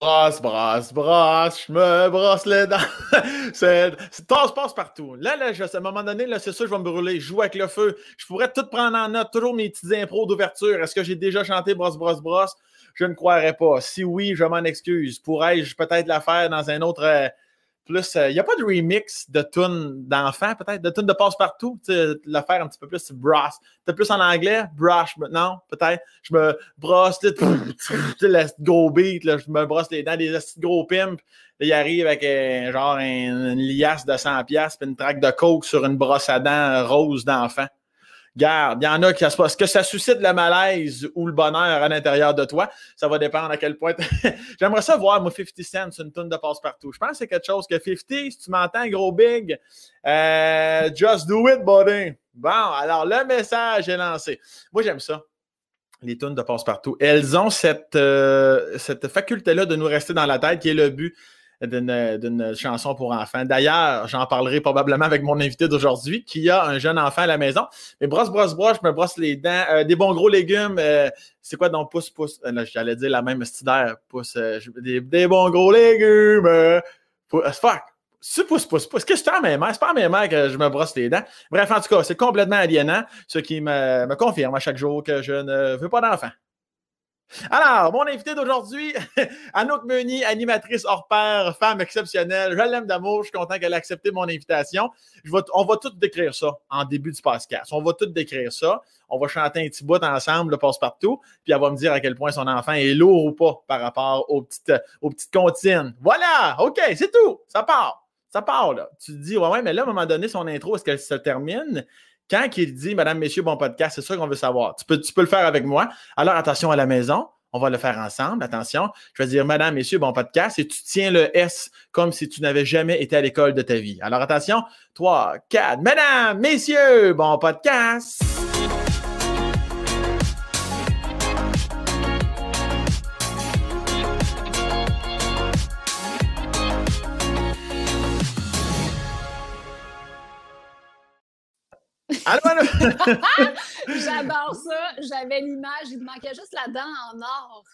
brosse, brosse, brosse, je me brosse les dents. c'est passe, passe partout. Là, là, à un moment donné, là, c'est sûr, je vais me brûler. Je joue avec le feu. Je pourrais tout prendre en note, toujours mes petites impros d'ouverture. Est-ce que j'ai déjà chanté brosse, brosse, brosse? Je ne croirais pas. Si oui, je m'en excuse. Pourrais-je peut-être la faire dans un autre. Euh, Il euh, n'y a pas de remix de tunes d'enfants, peut-être, de tunes de passe-partout. Le faire un petit peu plus brosse. Peut-être plus en anglais, brush, non, peut-être. Je me brosse, le gros beat, je me brosse les dents, des gros pimps. Il arrive avec genre une liasse de 100$ puis une traque de coke sur une brosse à dents rose d'enfant. Garde, il y en a qui Est-ce que ça suscite le malaise ou le bonheur à l'intérieur de toi? Ça va dépendre à quel point. J'aimerais ça voir, moi, 50 Cent sur une tonne de passe-partout. Je pense que c'est quelque chose que 50, si tu m'entends, gros big, euh, just do it, buddy. Bon, alors le message est lancé. Moi, j'aime ça les tunes de passe-partout. Elles ont cette, euh, cette faculté-là de nous rester dans la tête, qui est le but d'une chanson pour enfants. D'ailleurs, j'en parlerai probablement avec mon invité d'aujourd'hui qui a un jeune enfant à la maison. Mais brosse, brosse, brosse, je me brosse les dents. Euh, des bons gros légumes. Euh, c'est quoi donc pouce, pouce? Euh, j'allais dire la même stylaire. Pouce, des, bons gros légumes. fuck. C'est pouce, pouce, pouce. Qu'est-ce que c'est à mes mains? C'est pas à mes mains que je me brosse les dents. Bref, en tout cas, c'est complètement aliénant, ce qui me, me confirme à chaque jour que je ne veux pas d'enfant. Alors, mon invité d'aujourd'hui, Anouk Meunier, animatrice hors pair, femme exceptionnelle. Je l'aime d'amour. Je suis content qu'elle ait accepté mon invitation. on va tout décrire ça en début du podcast. On va tout décrire ça. On va chanter un petit bout ensemble, le passe-partout. Puis elle va me dire à quel point son enfant est lourd ou pas par rapport aux petites, aux petites comptines. Voilà! OK, c'est tout. Ça part. Ça part, là. Tu te dis, ouais, ouais, mais là, à un moment donné, son intro, est-ce qu'elle se termine? Quand il dit, Madame, Messieurs, bon podcast, c'est ça qu'on veut savoir. Tu peux, tu le faire avec moi. Alors, attention à la maison. On va le faire ensemble. Attention. Je vais dire, Madame, Messieurs, bon podcast. Et tu tiens le S comme si tu n'avais jamais été à l'école de ta vie. Alors, attention. 3, 4. Madame, Messieurs, bon podcast. J'adore ça. J'avais l'image. Il me manquait juste la dent en or.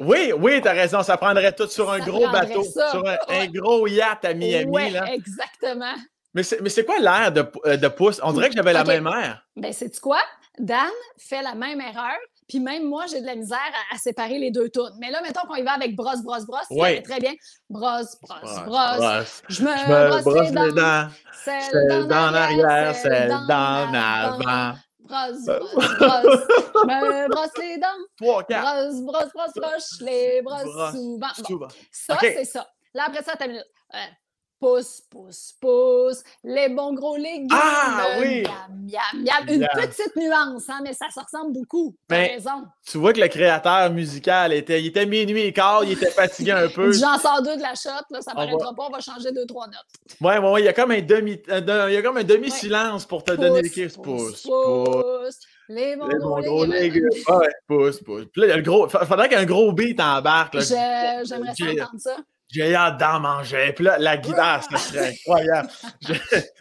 Oui, oui, tu as raison. Ça prendrait tout sur un gros bateau, sur un, gros yacht à Miami. Oui, exactement. Mais c'est quoi l'air de, euh, de pouce? On dirait que j'avais la même air. Ben, c'est quoi? Dan fait la même erreur. Puis même moi, j'ai de la misère à, séparer les deux tunes. Mais là, mettons qu'on y va avec brosse, brosse, brosse. Oui. Très bien. Brosse, brosse, brosse. Je me, brosse, les dents. Celle dans l'arrière, celle dans l'avant. Brosse, brosse, brosse. Je me brosse les dents. Trois, quatre. Brosse, brosse, brosse, brosse. les brosse souvent. Ça, c'est ça. Là, après ça, t'as minute. Pousse, pousse, pousse, les bons gros légumes. Ah oui! Miam, miam, Une petite nuance, hein, mais ça se ressemble beaucoup. Raison. Tu vois que le créateur musical était, il était minuit et quart, il était fatigué un peu. J'en sors deux de la shot, là, ça ne paraîtra pas, on va changer deux, trois notes. Ouais, ouais, il y a comme un demi, euh, il y a comme un demi-silence pour te donner les Pousse, pousse, pousse. Les bons, gros, légumes. Ouais, pousse, pousse. Puis là, il y a le gros. Faudrait qu'il y ait un gros beat en barque. J'aimerais ça entendre ça. J'ai hâte d'en manger. Puis là, la guitare, ça serait incroyable.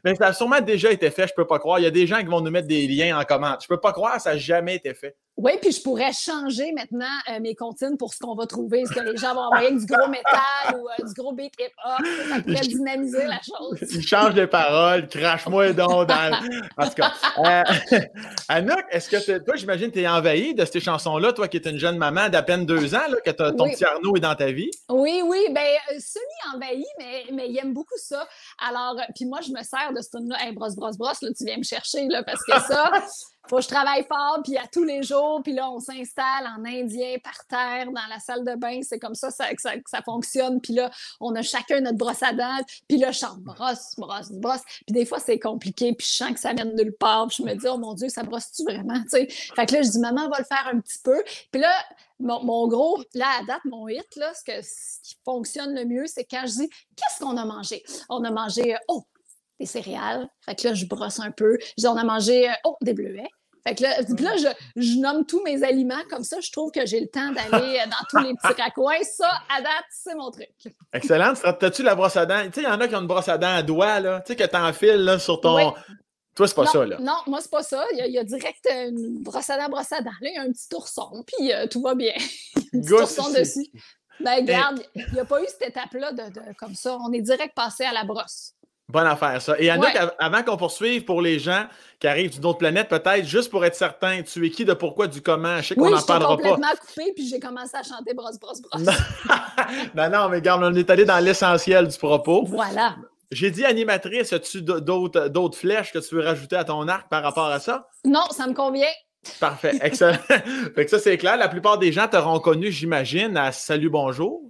Mais ça a sûrement déjà été fait, je peux pas croire. Il y a des gens qui vont nous mettre des liens en commande. Je peux pas croire, ça n'a jamais été fait. Oui, puis je pourrais changer maintenant euh, mes comptines pour ce qu'on va trouver. Est-ce que les gens vont envoyer du gros métal ou euh, du gros beat hip-hop? Ça pourrait dynamiser la chose. Ils changent les paroles, crache-moi donc dans... En tout cas, euh, Anouk, est-ce que toi, j'imagine, tu es envahie de ces chansons-là, toi qui es une jeune maman d'à peine deux ans, là, que ton petit Arnaud est dans ta vie? Oui, oui, bien, semi-envahi, mais, mais il aime beaucoup ça. Alors, puis moi, je me sers de ce tune-là. Hey, brosse, brosse, brosse, là, tu viens me chercher, là, parce que ça, faut que je travaille fort, puis à tous les jours, puis là, on s'installe en indien par terre dans la salle de bain. C'est comme ça, que ça, ça, fonctionne. Puis là, on a chacun notre brosse à dents, puis là, je brosse, brosse, brosse. Puis des fois, c'est compliqué, puis je sens que ça de nulle part. Puis je me dis, oh mon Dieu, ça brosse-tu vraiment? Fait que là, je dis, maman va le faire un petit peu. Puis là, mon, gros, là, à date, mon hit, là, ce, que, ce qui fonctionne le mieux, c'est quand je dis, qu'est-ce qu'on a mangé? On a mangé, oh, des céréales. Fait que là, je brosse un peu. Je dis, on a mangé, oh, des bleuets. Fait que là, je, nomme tous mes aliments comme ça. Je trouve que j'ai le temps d'aller dans tous les petits raccoins. Ça, à date, c'est mon truc. Excellent. T'as-tu la brosse à dents? Tu sais, il y en a qui ont une brosse à dents à doigt, là. Tu sais, que t'enfiles là, sur ton. Toi, c'est pas ça, là. Non, moi, c'est pas ça. Il y, a, direct une brosse à dents, brosse à dents. Là, il y a un petit ourson, puis euh, tout va bien. un petit ourson dessus. Ben, regarde, il n'y a pas eu cette étape-là de, comme ça. On est direct passé à la brosse. Bonne affaire, ça. Et Anouk, avant qu'on poursuive pour les gens qui arrivent d'une autre planète, peut-être, juste pour être certain, tu es qui, de pourquoi, du comment? Je sais qu'on n'en parlera pas. complètement coupé, puis j'ai commencé à chanter brosse, brosse, brosse. non, non, mais regarde, on est allé dans l'essentiel du propos. Voilà. J'ai dit animatrice, as-tu d'autres flèches que tu veux rajouter à ton arc par rapport à ça? Non, ça me convient. Parfait, excellent. fait que ça, c'est clair. La plupart des gens t'auront connu, j'imagine, à Salut, bonjour.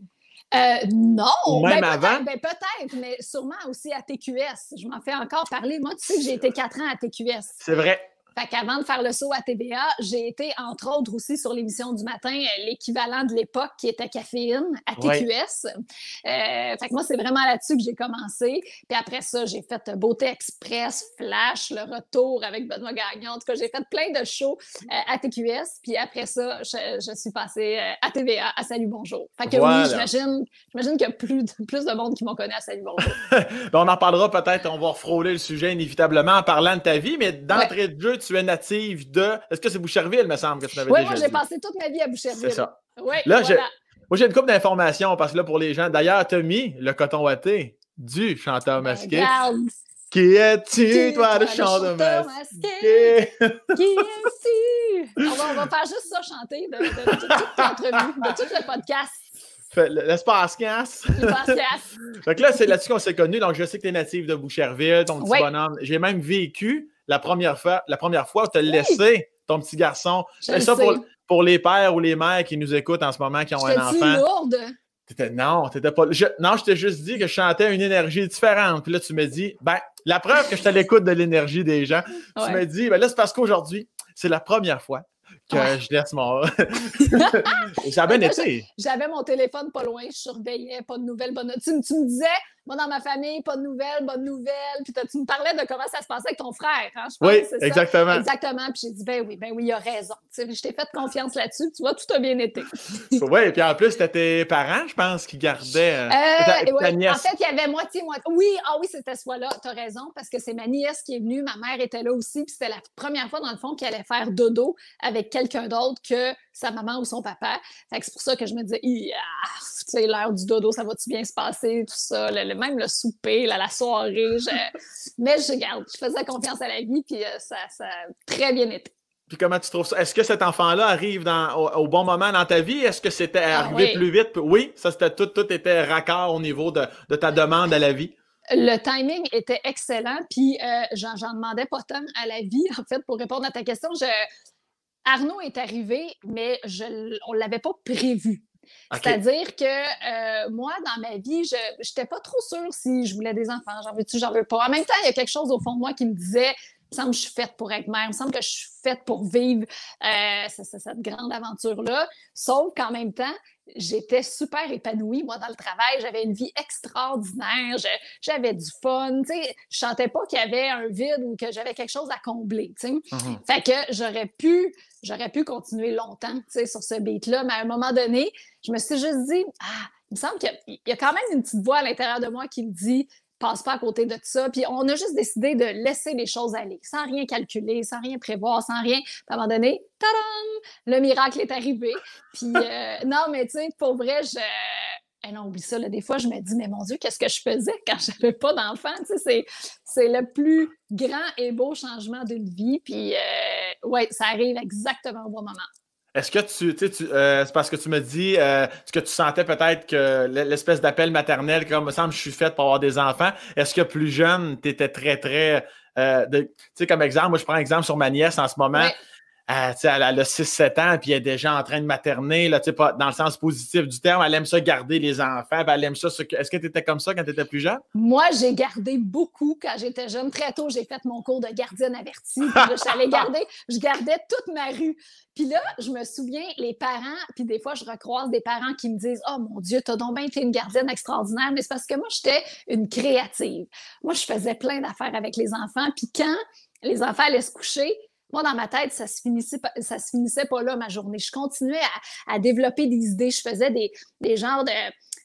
Euh, non. même ben, avant? Ben, peut-être, mais sûrement aussi à TQS. Je m'en fais encore parler. Moi, tu sais que j'ai été quatre ans à TQS. C'est vrai. Fait qu'avant de faire le saut à TBA, j'ai été, entre autres, aussi sur l'émission du matin, euh, l'équivalent de l'époque qui était caféine à TQS. Euh, fait que moi, c'est vraiment là-dessus que j'ai commencé. Puis après ça, j'ai fait Beauté Express, Flash, le retour avec Benoît Gagnon. En tout cas, j'ai fait plein de shows euh, à TQS. Puis après ça, je, suis passée à TVA, à Salut Bonjour. Fait que oui, j'imagine, j'imagine qu'il y a plus de, plus de monde qui m'ont connu à Salut Bonjour. Ben, on en parlera peut-être, on va frôler le sujet inévitablement en parlant de ta vie, mais d'entrée de jeu, tu es native de. Est-ce que c'est Boucherville, me semble, que tu m'avais Oui, moi, j'ai passé toute ma vie à Boucherville. C'est ça. Oui, là, moi, j'ai une couple d'informations parce que là, pour les gens, d'ailleurs, tu mis le coton watté du chanteur ben, masqué. Qui es-tu, toi, le chanteur masqué? Qui es-tu? On va, on va faire juste ça chanter de, de, de, toute l'entrevue, de tout le podcast. L'espace casse. fait que là, c'est là-dessus qu'on s'est connus. Donc, je sais que tu es native de Boucherville, ton petit bonhomme. J'ai même vécu la première fois, la première fois tu as laissé ton petit garçon. C'est ça pour, pour, les pères ou les mères qui nous écoutent en ce moment, qui ont un enfant. lourde. Étais, non, t'étais pas. Je, non, je t'ai juste dit que je chantais une énergie différente. Puis là, tu me dis, ben, la preuve que je suis à l'écoute de l'énergie des gens, tu me dis, ben là, c'est parce qu'aujourd'hui, c'est la première fois que je laisse mon. ça a bien été. J'avais mon téléphone pas loin, je surveillais, pas de nouvelles, bonnes. Tu, tu me disais, moi, dans ma famille, pas de nouvelles, bonnes nouvelles. Puis tu me parlais de comment ça se passait avec ton frère, hein, je pense, Oui, exactement. Exactement. Puis j'ai dit, ben oui, ben oui, il a raison. je t'ai fait confiance là-dessus. Tu vois, tout a bien été. oui, et puis en plus, c'était tes parents, je pense, qui gardaient euh, euh, En fait, il y avait moitié, moitié. Oui, ah oui, c'était ce fois-là. Tu as raison, parce que c'est ma nièce qui est venue. Ma mère était là aussi. Puis c'était la première fois, dans le fond, qu'elle allait faire dodo avec quelqu'un d'autre que sa maman ou son papa. C'est pour ça que je me disais, tu sais, l'heure du dodo, ça va-tu bien se passer, tout ça, même le souper, la soirée. Mais je garde, je faisais confiance à la vie, puis euh, ça, ça a très bien été. Puis comment tu trouves ça? Est-ce que cet enfant-là arrive dans, au, bon moment dans ta vie? Est-ce que c'était ah arrivé plus vite? Oui, ça c'était tout, tout était raccord au niveau de, de ta demande à la vie. Le timing était excellent, puis euh, j'en demandais pas tant à la vie, en fait, pour répondre à ta question. Je, Arnaud est arrivé, mais je, on ne l'avait pas prévu. C'est-à-dire que euh, moi, dans ma vie, je n'étais pas trop sûre si je voulais des enfants. J'en veux-tu, j'en veux pas? En même temps, il y a quelque chose au fond de moi qui me disait me semble que je suis faite pour être mère, il me semble que je suis faite pour vivre euh, cette, grande aventure-là. Sauf qu'en même temps, j'étais super épanouie, moi, dans le travail. J'avais une vie extraordinaire. J'avais du fun. Je ne sentais pas qu'il y avait un vide ou que j'avais quelque chose à combler. Mm-hmm. Fait que j'aurais pu, j'aurais pu continuer longtemps sur ce beat-là. Mais à un moment donné, je me suis juste dit, ah, il me semble qu'il y, a quand même une petite voix à l'intérieur de moi qui me dit passe pas à côté de ça. Puis on a juste décidé de laisser les choses aller, sans rien calculer, sans rien prévoir, sans rien. Puis à un moment donné, tadam, le miracle est arrivé. Puis euh, non, mais tu sais, pour vrai, je. Eh non, oublie ça. Là, des fois, je me dis, mais mon Dieu, qu'est-ce que je faisais quand j'avais pas d'enfant? Tu sais, c'est le plus grand et beau changement d'une vie. Puis, euh, ouais, ça arrive exactement au bon moment. Est-ce que tu, tu, euh, c'est parce que tu me dis, euh, ce que tu sentais peut-être que l'espèce d'appel maternel, comme me semble, je suis faite pour avoir des enfants. Est-ce que plus jeune, tu étais très, très, euh, tu sais, comme exemple, moi, je prends exemple sur ma nièce en ce moment. Elle, a 6-7 ans, puis elle est déjà en train de materner, là, pas, dans le sens positif du terme. Elle aime ça garder les enfants, elle aime ça. Est-ce que tu étais comme ça quand tu étais plus jeune? Moi, j'ai gardé beaucoup quand j'étais jeune. Très tôt, j'ai fait mon cours de gardienne avertie. J'allais garder, je gardais toute ma rue. Puis là, je me souviens, les parents, puis des fois, je recroise des parents qui me disent Oh mon Dieu, t'as donc bien été une gardienne extraordinaire, mais c'est parce que moi, j'étais une créative. Moi, je faisais plein d'affaires avec les enfants. Puis quand les enfants allaient se coucher, moi, dans ma tête, ça se finissait, ça se finissait pas là, ma journée. Je continuais à, développer des idées. Je faisais des, des genres de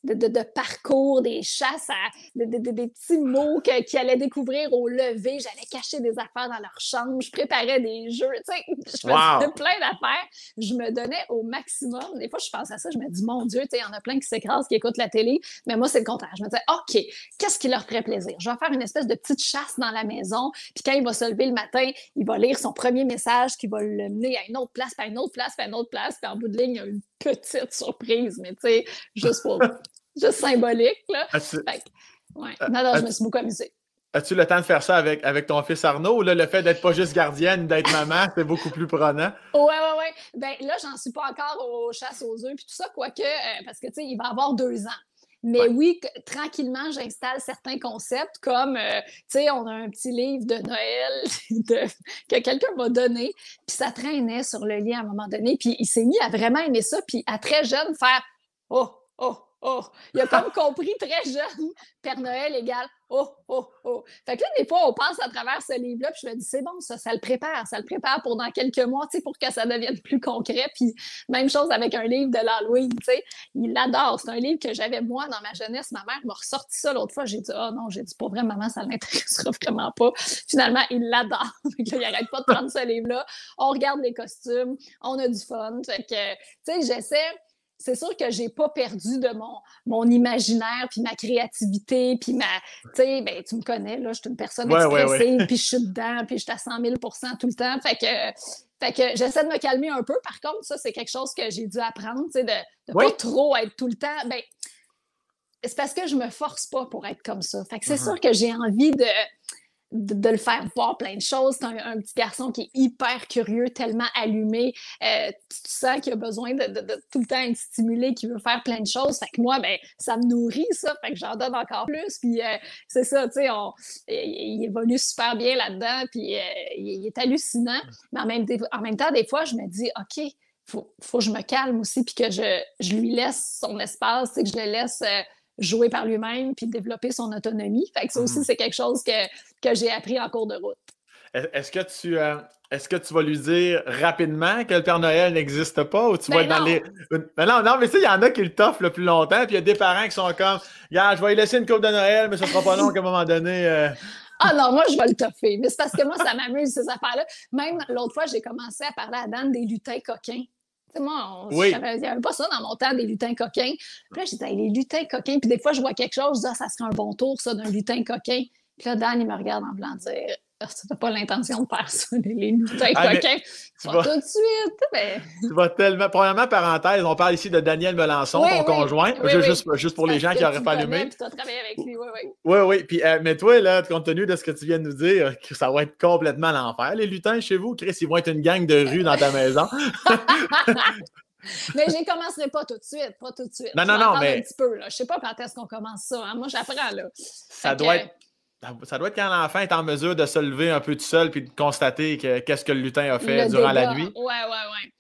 de, parcours, des chasses, à, des petits mots qu'ils allaient découvrir au lever. J'allais cacher des affaires dans leur chambre. Je préparais des jeux. je faisais plein d'affaires. Je me donnais au maximum. Des fois, je pense à ça. Je me dis, mon Dieu, il y en a plein qui s'écrasent, qui écoutent la télé. Mais moi, c'est le contraire. Je me disais, OK, qu'est-ce qui leur ferait plaisir? Je vais faire une espèce de petite chasse dans la maison. Puis quand il va se lever le matin, il va lire son premier message qui va le mener à une autre place, puis à une autre place, puis à une autre place. Puis en bout de ligne, il y a une petite surprise, mais tu sais, juste pour juste symbolique. Là. ouais. Non, non, je me suis beaucoup amusée. As-tu le temps de faire ça avec, avec ton fils Arnaud? Là, le fait d'être pas juste gardienne, d'être maman, c'est beaucoup plus prenant? Oui, oui, oui. Ben là, j'en suis pas encore aux chasses aux œufs puis tout ça, quoique, euh, parce que, tu sais, il va avoir deux ans. Mais oui, tranquillement, j'installe certains concepts comme, euh, tu sais, on a un petit livre de Noël que quelqu'un m'a donné, puis ça traînait sur le lit à un moment donné, puis il s'est mis à vraiment aimer ça, puis à très jeune faire « Oh, oh, oh! » Il a comme compris très jeune, Père Noël égale oh, oh, oh. Fait que là, des fois, on passe à travers ce livre-là, puis je me dis, c'est bon, ça, ça le prépare, ça le prépare pour dans quelques mois, tu sais, pour que ça devienne plus concret. Puis même chose avec un livre de l'Halloween, tu sais, il l'adore. C'est un livre que j'avais moi dans ma jeunesse. Ma mère m'a ressorti ça l'autre fois. J'ai dit, oh non, j'ai dit, pas vrai, maman, ça l'intéressera vraiment pas. Finalement, il l'adore. Il arrête pas de prendre ce livre-là. On regarde les costumes, on a du fun. Fait que, tu sais, j'essaie c'est sûr que j'ai pas perdu de mon, mon imaginaire, puis ma créativité, puis ma... Tu sais, ben, tu me connais, là, je suis une personne expressive, puis je suis dedans, puis je suis à 100 000% tout le temps. Fait que, fait que j'essaie de me calmer un peu. Par contre, ça, c'est quelque chose que j'ai dû apprendre, tu sais, de ne pas trop être tout le temps... Ben, c'est parce que je me force pas pour être comme ça. Fait que c'est uh-huh. sûr que j'ai envie de de, le faire voir plein de choses. C'est un, petit garçon qui est hyper curieux, tellement allumé. Euh, tu sens qu'il a besoin de, tout le temps être stimulé, qu'il veut faire plein de choses. Fait que moi, ben, ça me nourrit, ça. Fait que j'en donne encore plus. Puis euh, c'est ça, tu sais, il, évolue super bien là-dedans. Puis euh, il, est hallucinant. Mais en même, en même temps, des fois, je me dis, OK, faut, faut que je me calme aussi, puis que je, je lui laisse son espace, que je le laisse jouer par lui-même puis développer son autonomie. Fait que ça aussi, mhm. c'est quelque chose que, que j'ai appris en cours de route. Est-ce que tu euh, est-ce que tu vas lui dire rapidement que le Père Noël n'existe pas ou tu vas être dans les. Mais non, non, mais ça, il y en a qui le toffent le plus longtemps, puis il y a des parents qui sont comme Regarde, je vais lui laisser une coupe de Noël, mais ce sera pas long qu'à un moment donné. Euh, ah non, moi, je vais le toffer. Mais c'est parce que moi, ça m'amuse, ces affaires-là. Même l'autre fois, j'ai commencé à parler à Dan des lutins coquins. Moi, il n'y avait pas ça dans mon temps, des lutins coquins. Puis là, j'étais, les lutins coquins. Puis des fois, je vois quelque chose, je dis, ah, ça serait un bon tour, ça, d'un lutin coquin. Puis là, Dan, il me regarde en blanc dire, tu n'as pas l'intention de faire ça, les, lutins ah, coquins. Tu vas... tout de suite. Mais... Tu vas tellement. Premièrement, parenthèse, on parle ici de Daniel Melançon, ton conjoint. juste, juste, pour les gens qui n'auraient pas allumé. Tu as travaillé avec lui, oui, oui. Oui, oui. Puis, euh, mais toi, là, compte tenu de ce que tu viens de nous dire, ça va être complètement l'enfer. Les lutins chez vous, Chris, ils vont être une gang de rue dans ta maison. mais je ne commencerai pas tout de suite, pas tout de suite. Non, non, non, mais... un petit peu, là. Je sais pas quand est-ce qu'on commence ça. Hein. Moi, j'apprends, là. Ça doit être... Ça doit être quand l'enfant est en mesure de se lever un peu tout seul puis de constater qu'est-ce que le lutin a fait durant la nuit. Ouais, ouais, ouais.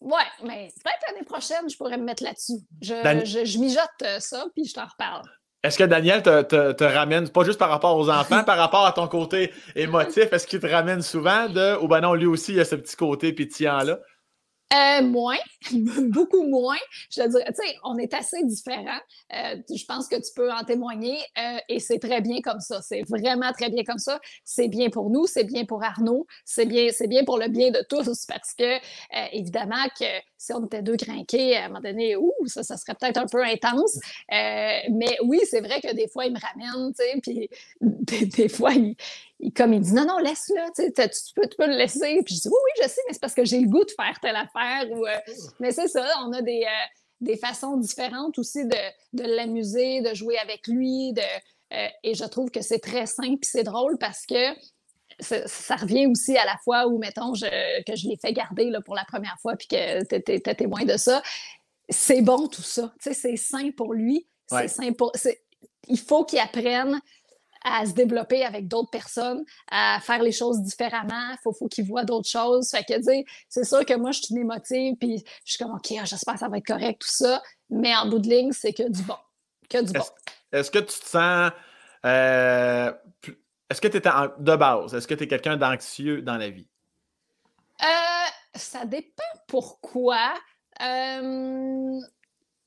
Ouais, mais peut-être l'année prochaine, je pourrais me mettre là-dessus. Je, je, mijote euh, ça, puis je t'en reparle. Est-ce que Daniel te, te, te, ramène, pas juste par rapport aux enfants, par rapport à ton côté émotif, est-ce qu'il te ramène souvent de, ou ben non, lui aussi, il a ce petit côté pétillant-là? Euh, moins, beaucoup moins. Je te dirais, tu sais, on est assez différents. Euh, je pense que tu peux en témoigner euh, et c'est très bien comme ça. C'est vraiment très bien comme ça. C'est bien pour nous, c'est bien pour Arnaud, c'est bien, c'est bien pour le bien de tous parce que, évidemment, que si on était deux crinqués, à un moment donné, ça, ça serait peut-être un peu intense. mais oui, c'est vrai que des fois, il me ramène, tu sais, puis des, fois, il, comme il dit non, non, laisse-le, tu, peux, tu peux le laisser. Puis je dis oui, oui, je sais, mais c'est parce que j'ai le goût de faire telle affaire. Ou, euh, mais c'est ça, on a des, euh, des façons différentes aussi de, de l'amuser, de jouer avec lui. De, euh, et je trouve que c'est très simple et c'est drôle parce que ça, revient aussi à la fois où, mettons, que je l'ai fait garder là, pour la première fois puis que tu étais témoin de ça. C'est bon tout ça. C'est sain pour lui. C'est sain pour. Il faut qu'il apprenne à se développer avec d'autres personnes, à faire les choses différemment. Il faut, faut qu'ils voient d'autres choses. Fait que, c'est sûr que moi, je suis une émotive, puis je suis comme, OK, ah, j'espère que ça va être correct, tout ça. Mais en bout de ligne, c'est que du bon. Que du bon. Est-ce que tu te sens. Euh, est-ce que tu es de base? Est-ce que tu es quelqu'un d'anxieux dans la vie? Euh, ça dépend pourquoi. Euh,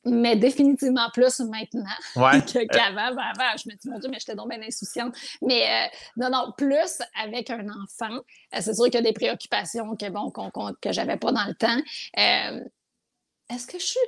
mais définitivement plus maintenant qu'avant. Ben, avant, je me dis, mon Dieu, mais j'étais donc bien insouciante. Mais euh, non, non, plus avec un enfant. Euh, c'est sûr qu'il y a des préoccupations que, bon, que j'avais pas dans le temps. Euh, est-ce que je suis.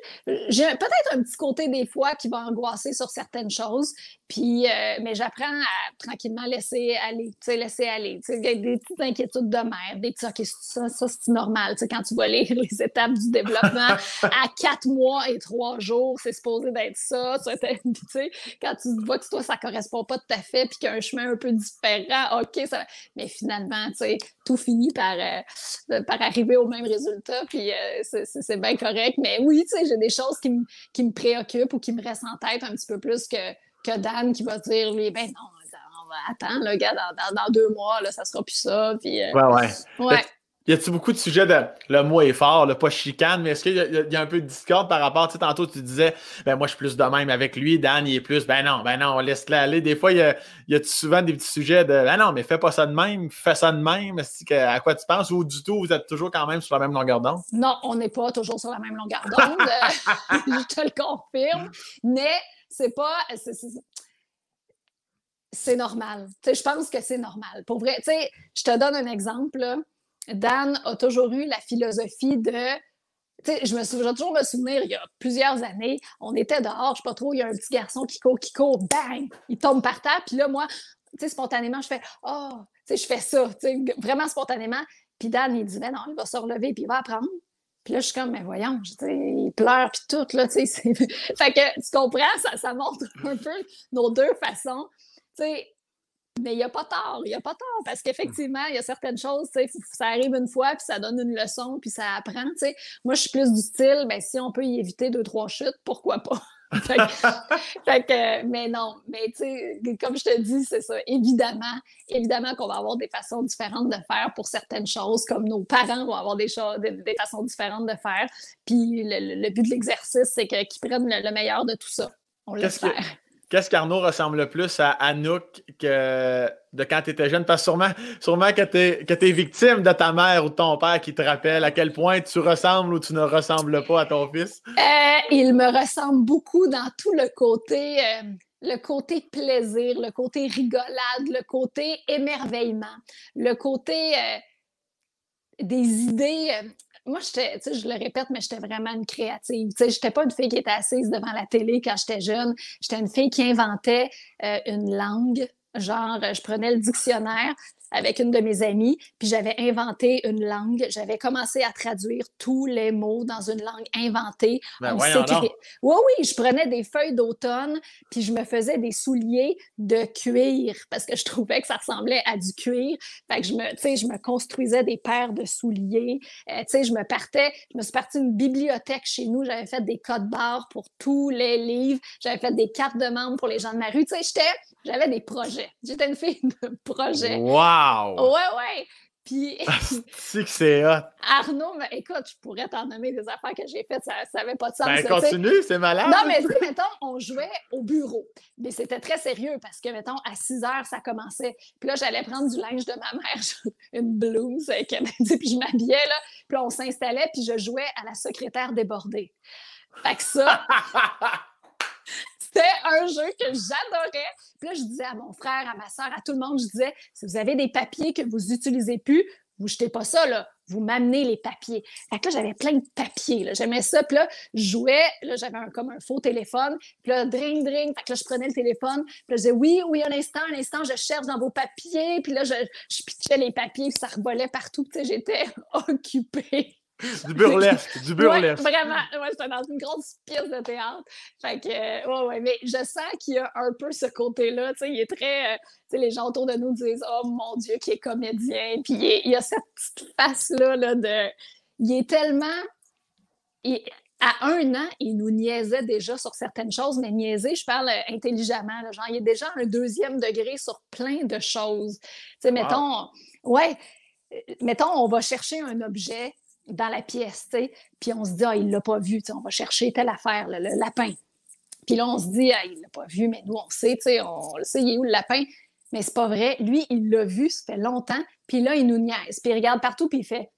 J'ai peut-être un petit côté des fois qui va angoisser sur certaines choses, puis, euh, mais j'apprends à tranquillement laisser aller, tu sais, laisser aller. Tu sais, des petites inquiétudes de mère, des petits, OK, ça, ça c'est normal. Tu sais, quand tu vas lire les étapes du développement, à quatre mois et trois jours, c'est supposé d'être ça. Tu sais, quand tu vois que toi, ça correspond pas tout à fait, puis qu'il y a un chemin un peu différent, OK, ça... mais finalement, tu sais, tout finit par, euh, par arriver au même résultat, puis euh, c'est bien correct. Mais oui, tu sais, j'ai des choses qui, qui me préoccupent ou qui me restent en tête un petit peu plus que, que Dan qui va dire, lui, ben non, on va attendre, le gars, dans, dans, deux mois, là, ça sera plus ça. Puis, euh, ouais, ouais. ouais. Y a-t-il beaucoup de sujets de le mot est fort, le pas chicane, mais est-ce qu'il y, a un peu de discorde par rapport, tu sais, tantôt tu disais, ben moi je suis plus de même avec lui, Dan il est plus, ben non, ben non, laisse-le aller. Des fois, il y a, y a souvent des petits sujets de, ben non, mais fais pas ça de même, fais ça de même, à quoi tu penses, ou du tout, vous êtes toujours quand même sur la même longueur d'onde? Non, on n'est pas toujours sur la même longueur d'onde, je te le confirme, mais c'est pas, c'est normal. Je pense que c'est normal. Pour vrai, je te donne un exemple, Dan a toujours eu la philosophie de je me souviens, toujours me souvenir, il y a plusieurs années, on était dehors, je sais pas trop, il y a un petit garçon qui court, qui court, bang, il tombe par terre, puis là, moi, spontanément, je fais Oh, je fais ça, vraiment spontanément. Puis Dan, il dit, ben non, il va se relever, puis il va apprendre. Puis là, je suis comme, mais voyons, il pleure, puis tout, là, tu sais. fait que, tu comprends, ça, ça montre un peu nos deux façons. Tu sais, mais il n'y a pas tort, il n'y a pas tort, parce qu'effectivement, il y a certaines choses, ça arrive une fois, puis ça donne une leçon, puis ça apprend. Moi, je suis plus du style, ben, si on peut y éviter deux, trois chutes, pourquoi pas? fait, que, mais non, mais tu sais, comme je te dis, c'est ça. Évidemment, évidemment qu'on va avoir des façons différentes de faire pour certaines choses, comme nos parents vont avoir des, choses, des, façons différentes de faire. Puis le, but de l'exercice, c'est qu'ils prennent le, meilleur de tout ça. On faire. Qu'est-ce qu'Arnaud ressemble le plus à Anouk que de quand tu étais jeune? Parce que sûrement, sûrement que tu es, victime de ta mère ou de ton père qui te rappelle à quel point tu ressembles ou tu ne ressembles pas à ton fils. Euh, il me ressemble beaucoup dans tout le côté, euh, le côté plaisir, le côté rigolade, le côté émerveillement, le côté euh, des idées moi, j'étais, je le répète, mais j'étais vraiment une créative. Je n'étais pas une fille qui était assise devant la télé quand j'étais jeune. J'étais une fille qui inventait euh, une langue. Genre, je prenais le dictionnaire, avec une de mes amies, puis j'avais inventé une langue. J'avais commencé à traduire tous les mots dans une langue inventée. Ben, oui, oui, je prenais des feuilles d'automne, puis je me faisais des souliers de cuir parce que je trouvais que ça ressemblait à du cuir. Fait que je me, je me construisais des paires de souliers. Euh, je me partais, je me suis partie d'une bibliothèque chez nous. J'avais fait des codes barres pour tous les livres. J'avais fait des cartes de membres pour les gens de ma rue. Tu sais, j'étais j'avais des projets. J'étais une fille de projets. Wow! Ouais, ouais. Puis. c'est que c'est hot. Arnaud, écoute, je pourrais t'en nommer des affaires que j'ai faites, ça n'avait pas de sens. Ben, continue, c'est malade. Non, mais tu mettons, on jouait au bureau. Mais c'était très sérieux parce que, mettons, à 6 heures, ça commençait. Puis là, j'allais prendre du linge de ma mère, une blouse, puis je m'habillais, là. Puis là, on s'installait, puis je jouais à la secrétaire débordée. Fait que ça. C'était un jeu que j'adorais. Puis là, je disais à mon frère, à ma soeur, à tout le monde, je disais, si vous avez des papiers que vous n'utilisez plus, vous jetez pas ça, là. Vous m'amenez les papiers. Fait que là, j'avais plein de papiers, J'aimais ça. Puis là, je jouais. Là, j'avais comme un faux téléphone. Puis là, dring, dring. Fait que là, je prenais le téléphone. Puis là, je disais, oui, oui, un instant, un instant, je cherche dans vos papiers. Puis là, je, je pitchais les papiers. Puis ça rebolait partout. Tu sais, j'étais occupée. Du burlesque, du burlesque. Ouais, vraiment, ouais, j'étais dans une grosse pièce de théâtre. Fait que, euh, ouais, ouais, mais je sens qu'il y a un peu ce côté-là. Tu sais, il est très. Euh, tu sais, les gens autour de nous disent Oh mon Dieu, qui est comédien. Puis il, y a cette petite face-là là, de. Il est tellement. à un an, il nous niaisait déjà sur certaines choses, mais niaiser, je parle euh, intelligemment. genre, il est déjà un deuxième degré sur plein de choses. Tu sais, mettons, ouais, mettons, on va chercher un objet dans la pièce, puis on se dit, ah, il l'a pas vu, on va chercher telle affaire, le, lapin. Puis là, on se dit, ah, il l'a pas vu, mais nous, on sait, on le sait, il est où le lapin? Mais c'est pas vrai. Lui, il l'a vu, ça fait longtemps, puis là, il nous niaise. Puis il regarde partout, puis il fait,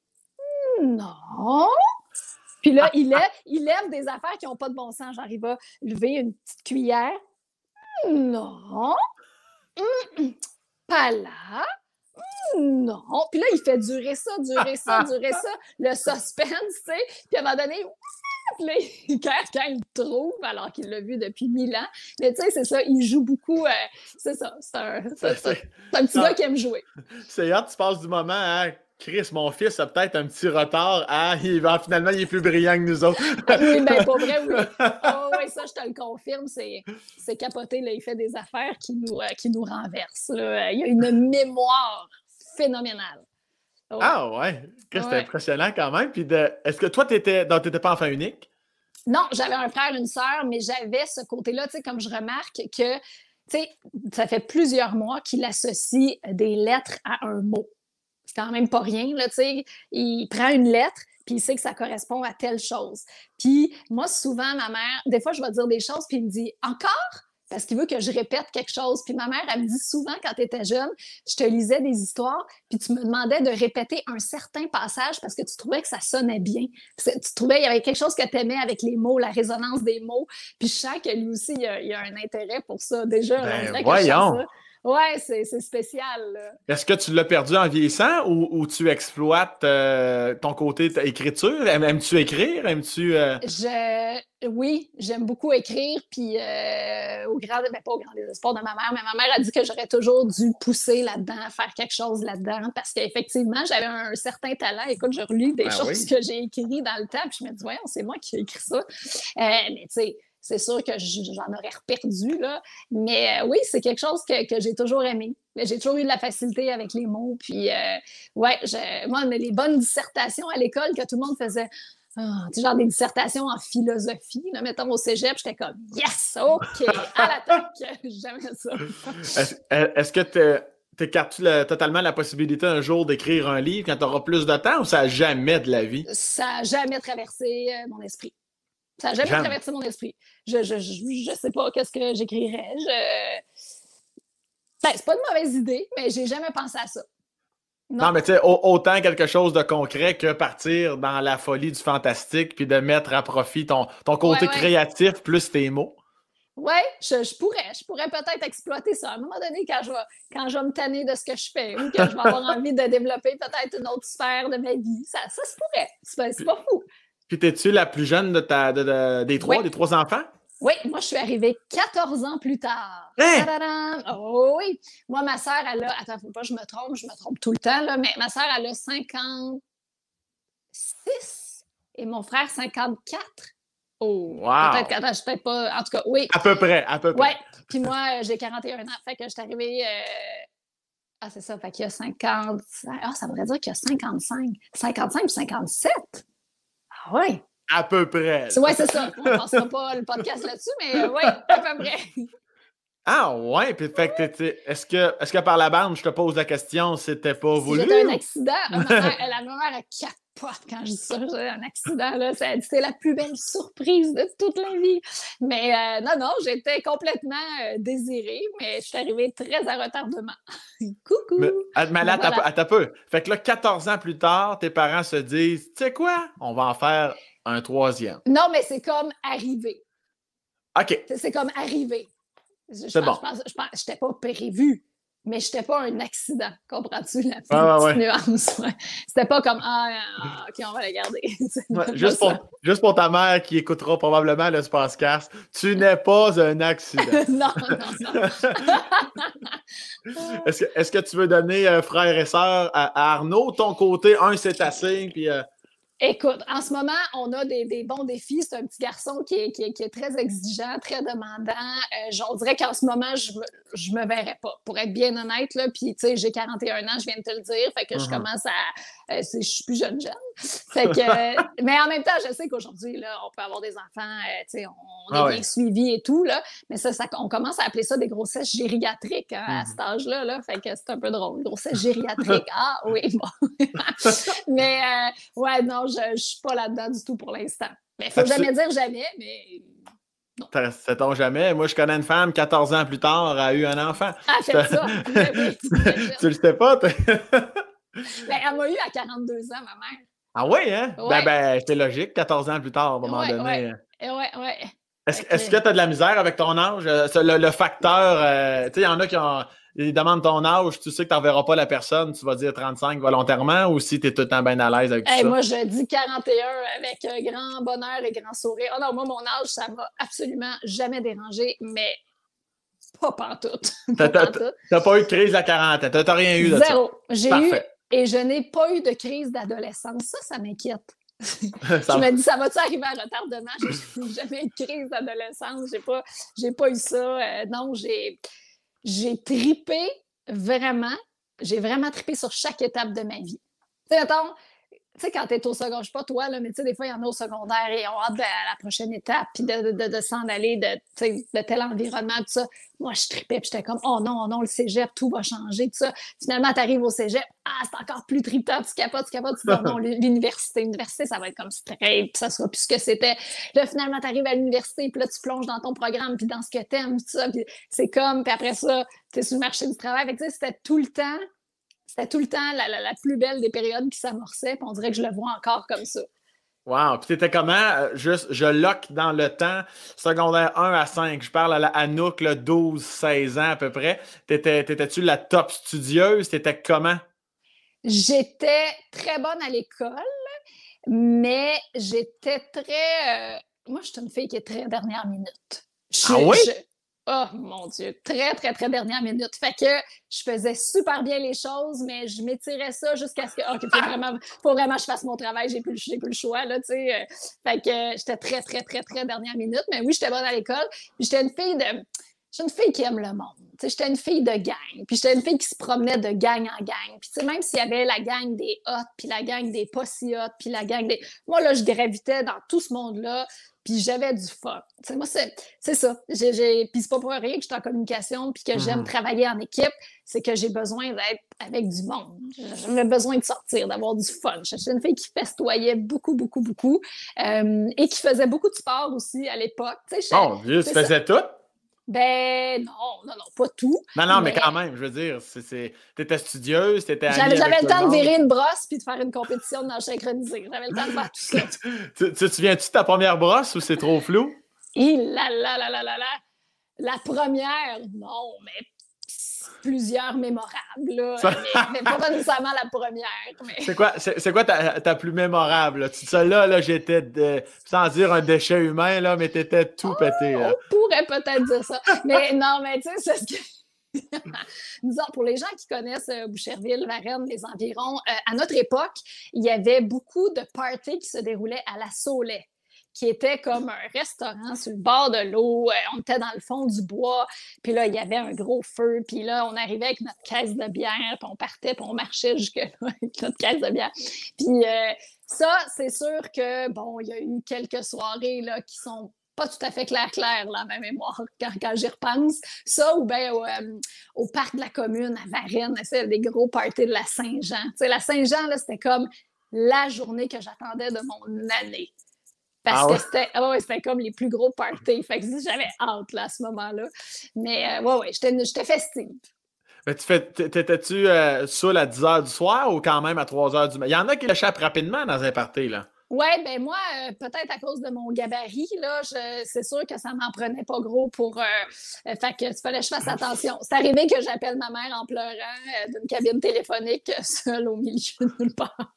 hmm, non, Puis là, il lève, il lève des affaires qui n'ont pas de bon sens. J'arrive à lever une petite cuillère. Non. Pas là. Non. Puis là, il fait durer ça, durer ça, durer ça. Le suspense, tu sais. Puis à un moment donné, là, quand, il le trouve, alors qu'il l'a vu depuis mille ans. Mais tu sais, c'est ça, il joue beaucoup. Euh, c'est ça, c'est un, un, petit gars qui aime jouer. C'est hâte, tu passes du moment à Chris, mon fils a peut-être un petit retard. Ah, il va, finalement, il est plus brillant que nous autres. oui, mais ben, pas vrai, oui. Oh, oui, ça, je te le confirme. C'est capoté. Là, il fait des affaires qui nous, euh, qui nous renversent. Là. Il a une mémoire phénoménale. Ah ouais, c'est impressionnant quand même. Puis est-ce que toi, tu n'étais pas enfant unique? Non, j'avais un frère, une sœur, mais j'avais ce côté-là, tu sais, comme je remarque que, tu sais, ça fait plusieurs mois qu'il associe des lettres à un mot. C'est quand même pas rien, là, tu sais. Il prend une lettre, puis il sait que ça correspond à telle chose. Puis moi, souvent, ma mère, des fois, je vais dire des choses, puis il me dit « Encore? » parce qu'il veut que je répète quelque chose. Puis ma mère, elle me dit souvent, quand tu étais jeune, je te lisais des histoires, puis tu me demandais de répéter un certain passage parce que tu trouvais que ça sonnait bien. tu trouvais qu'il y avait quelque chose que tu aimais avec les mots, la résonance des mots. Puis je sens que lui aussi, il y a, un intérêt pour ça. Déjà, ben, voyons. Ouais, c'est spécial. Est-ce que tu l'as perdu en vieillissant ou, tu exploites euh, ton côté écriture? Aimes-tu écrire? Aimes-tu. Euh? Je... Oui, j'aime beaucoup écrire, puis euh, au grand, ben, pas au grand désespoir de ma mère, mais ma mère a dit que j'aurais toujours dû pousser là-dedans, faire quelque chose là-dedans, parce qu'effectivement, j'avais un certain talent. Écoute, je relis des ben choses que j'ai écrites dans le temps, puis je me dis, voyons, c'est moi qui ai écrit ça. mais tu sais, c'est sûr que j'en aurais reperdu, là. Mais euh, oui, c'est quelque chose que, j'ai toujours aimé. J'ai toujours eu de la facilité avec les mots. Puis, euh, ouais, moi, les bonnes dissertations à l'école que tout le monde faisait, ah, genre des dissertations en philosophie, là, mettons au cégep, j'étais comme Yes, OK, à l'attaque. J'aimais ça. Est-ce que tu écartes totalement la possibilité un jour d'écrire un livre quand tu auras plus de temps ou ça n'a jamais de la vie? Ça n'a jamais traversé euh, mon esprit. Ça n'a jamais, traversé mon esprit. Je ne je, je, sais pas qu'est-ce que j'écrirais. Je... Ben, c'est pas une mauvaise idée, mais j'ai jamais pensé à ça. Non, mais tu sais, autant quelque chose de concret que partir dans la folie du fantastique puis de mettre à profit ton, ton côté créatif plus tes mots. Oui, je, pourrais. Je pourrais peut-être exploiter ça. À un moment donné, quand je, vais, quand je vais me tanner de ce que je fais ou que je vais avoir envie de développer peut-être une autre sphère de ma vie, ça, ça se pourrait. C'est pas fou. Puis, t'es-tu la plus jeune de ta, des trois, des trois enfants? Oui, moi, je suis arrivée 14 ans plus tard. Hein? Oh, oui. Moi, ma sœur, elle a. Attends, faut pas que je me trompe, je me trompe tout le temps, là, mais ma sœur, elle a 56 et mon frère, 54. Oh, wow. peut-être que, je peut-être pas. En tout cas, oui. À peu près, à peu près. Oui. Puis moi, j'ai 41 ans. Fait que je suis arrivée. Euh, ah, c'est ça. Fait qu'il y a 50. Ah, ça voudrait dire qu'il y a 55. 55 ou 57. Ah oui. À peu près. Oui, c'est ça. On ne passera pas le podcast là-dessus, mais euh, oui, à peu près. Ah ouais, puis fait que est-ce que est-ce que par la bande, je te pose la question, c'était pas voulu? C'était un accident. Ma mère, la mère a quatre potes quand je dis ça, un accident là, c'est la plus belle surprise de toute la vie. Mais euh, non non, j'étais complètement euh, désirée, mais je suis arrivée très à retardement. Coucou. Mais, ah, mais là, voilà. peu. Fait que là 14 ans plus tard, tes parents se disent, tu sais quoi, on va en faire un troisième. Non, mais c'est comme arriver. OK. C'est comme arriver. C'est bon. Je pense, je n'étais pas prévu, mais je n'étais pas un accident. Comprends-tu la petite nuance? C'était pas comme ah, ah, OK, on va la garder. juste, pour, juste, pour, ta mère qui écoutera probablement le Spacecast, tu n'es pas un accident. non, non, non. est-ce, que, est-ce que tu veux donner euh, frère et sœur à, Arnaud? Ton côté, un, c'est assez, puis. Euh, Écoute, en ce moment, on a des, bons défis. C'est un petit garçon qui est, très exigeant, très demandant. Euh, on dirait qu'en ce moment, je me, me verrais pas, pour être bien honnête. Là. Puis, tu sais, j'ai 41 ans, je viens de te le dire. Fait que je uh-huh. commence à. Euh, je suis plus jeune, jeune. Fait que, mais en même temps, je sais qu'aujourd'hui, là, on peut avoir des enfants, euh, tu on, est ah bien suivi et tout. Là. Mais ça, ça, on commence à appeler ça des grossesses gériatriques hein, à mm-hmm. cet âge-là. Là. Fait que c'est un peu drôle. Grossesse gériatrique. Ah oui, bon. mais, ouais, non, je ne suis pas là-dedans du tout pour l'instant. Mais il ne faut jamais dire jamais, mais. Non. Sait-on jamais? Moi, je connais une femme, 14 ans plus tard, a eu un enfant. Ah, fait ça. tu le sais pas? ben, elle m'a eu à 42 ans, ma mère. Ah oui, hein? Ben, ben, c'est logique, 14 ans plus tard, à un moment donné. Ouais, ouais, ouais. Est-ce que tu as de la misère avec ton âge? Le, facteur, tu sais, il y en a qui ont il demande ton âge, tu sais que tu n'enverras pas la personne, tu vas dire 35 volontairement ou si tu es tout le temps bien à l'aise avec ça? Moi, je dis 41 avec un grand bonheur et grand sourire. Oh non, moi, mon âge, ça m'a absolument jamais dérangé, mais pas pantoute. Tu n'as pas eu de crise à 40 ans, tu n'as rien eu de Zéro. J'ai eu, et je n'ai pas eu de crise d'adolescence. Ça, ça m'inquiète. je me dis, ça va-tu arriver à retardement? Je n'ai jamais eu de crise d'adolescence. J'ai pas, pas eu ça. Euh, non, j'ai j'ai tripé vraiment, j'ai vraiment tripé sur chaque étape de ma vie. Tu sais, tu sais, quand tu es au secondaire, je sais pas toi, là, mais tu sais, des fois, il y en a au secondaire et on hâte de, à la prochaine étape, puis de, de, de, s'en aller de, de tel environnement, tout ça. Moi, je tripais, puis j'étais comme, oh non, oh non, le cégep, tout va changer, tout ça. Finalement, tu arrives au cégep, ah, c'est encore plus trippant, tu capotes, tu capotes, tu dis, non, l'université, l'université, ça va être comme straight, puis ça sera plus ce que c'était. Là, finalement, tu arrives à l'université, puis là, tu plonges dans ton programme, puis dans ce que tu aimes, tout ça, puis c'est comme, puis après ça, tu es sur le marché du travail. Fait tu sais, c'était tout le temps c'était tout le temps la, plus belle des périodes qui s'amorçait, puis on dirait que je le vois encore comme ça. Wow! Puis t'étais comment? Euh, juste, je lock dans le temps, secondaire 1 à 5. Je parle à la Anouk, 12-16 ans à peu près. T'étais-tu la top studieuse? T'étais comment? J'étais très bonne à l'école, mais j'étais très. Euh, moi, je suis une fille qui est très dernière minute. ah oui? Oh mon Dieu, très, très, très dernière minute. Fait que je faisais super bien les choses, mais je m'étirais ça jusqu'à ce que, OK, faut vraiment, faut vraiment que je fasse mon travail, j'ai plus, plus le choix, là, tu sais. Fait que j'étais très, très, très, très dernière minute, mais oui, j'étais bonne à l'école. J'étais une fille de. J'étais une fille qui aime le monde. J'étais une fille de gang. Puis j'étais une fille qui se promenait de gang en gang. Puis même s'il y avait la gang des hot, puis la gang des pas si hot, puis la gang des... Moi, là, je gravitais dans tout ce monde-là puis j'avais du fun. moi, c'est ça. J'ai, puis c'est pas pour rien que je suis en communication puis que j'aime mm-hmm. travailler en équipe, c'est que j'ai besoin d'être avec du monde. J'avais besoin de sortir, d'avoir du fun. Je suis une fille qui festoyait beaucoup, beaucoup, beaucoup euh, et qui faisait beaucoup de sport aussi à l'époque. Oh, Dieu, tu faisais tout? Ben non, non, non, pas tout. Non, non, mais, quand même, je veux dire, t'étais studieuse, t'étais J'avais, j'avais le temps de virer une brosse puis de faire une compétition de synchronisé. J'avais le temps de faire tout ça. tu te souviens-tu de ta première brosse ou c'est trop flou? Et là, là, là, là, là, là. La première, non, mais plusieurs mémorables, là, mais, pas nécessairement la première. C'est quoi, c'est, quoi ta, ta, plus mémorable? Celle-là, là, j'étais, sans dire un déchet humain, là, mais t'étais tout pété. On pourrait peut-être dire ça. Mais non, mais tu sais, c'est ce que... Disons, pour les gens qui connaissent euh, Boucherville, Varennes, les environs, euh, à notre époque, il y avait beaucoup de parties qui se déroulaient à la Saulet qui était comme un restaurant sur le bord de l'eau. Euh, on était dans le fond du bois, puis là, il y avait un gros feu, puis là, on arrivait avec notre caisse de bière, puis on partait, puis on marchait jusque-là avec notre caisse de bière. Puis euh, ça, c'est sûr que, bon, il y a eu quelques soirées là, qui sont pas tout à fait clair-clair, là, ma mémoire, quand, quand j'y repense. Ça, ou bien euh, au, parc de la commune, à Varennes, c'est des gros parties de la Saint-Jean. Tu sais, la Saint-Jean, là, c'était comme la journée que j'attendais de mon année. Parce ah que c'était ah c'était comme les plus gros parties. Fait que j'avais hâte là, à ce moment-là. Mais euh, ouais, ouais, j'étais festive. Mais tu fais, t'étais-tu euh, saoul à 10 h du soir ou quand même à 3 h du matin? Il y en a qui l'échappent rapidement dans un party, là. Oui, ben moi, euh, peut-être à cause de mon gabarit, là, c'est sûr que ça m'en prenait pas gros pour. Euh, fait que il fallait que je fasse attention. C'est arrivé que j'appelle ma mère en pleurant d'une cabine téléphonique seule au milieu de nulle part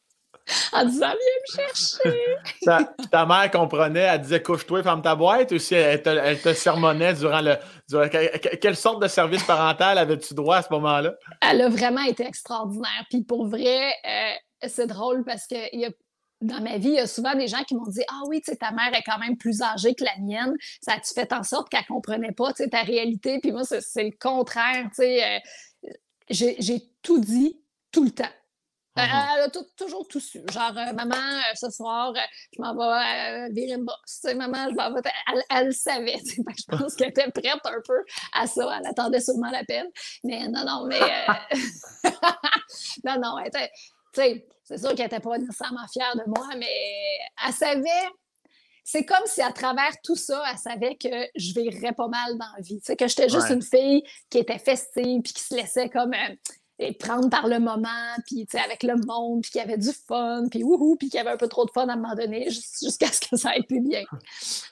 en disant Viens me chercher. ta, mère comprenait, elle disait Couche-toi, ferme ta boîte, ou si elle te, sermonnait durant le. quelle sorte de service parental avais-tu droit à ce moment-là? Elle a vraiment été extraordinaire. Puis pour vrai, euh, c'est drôle parce que y a dans ma vie, il y a souvent des gens qui m'ont dit Ah oui, tu sais, ta mère est quand même plus âgée que la mienne. Ça a-tu fait en sorte qu'elle ne comprenait pas ta réalité? Puis moi, c'est le contraire. Tu sais, euh, j'ai tout dit tout le temps. Euh, mm-hmm. Elle a toujours tout su. Genre, euh, maman, euh, ce soir, je m'en vais virer une bosse. maman, je m'en vais. Elle, elle savait. je pense qu'elle était prête un peu à ça. Elle attendait sûrement l'appel. Mais non, non, mais. non, non, tu sais, c'est sûr qu'elle n'était pas nécessairement fière de moi, mais elle savait. C'est comme si à travers tout ça, elle savait que je virerais pas mal dans la vie. que j'étais juste une fille qui était festive puis qui se laissait comme et prendre par le moment, puis avec le monde, puis qu'il y avait du fun, puis wouhou, puis qu'il y avait un peu trop de fun à un moment donné, jusqu'à ce que ça ait été bien.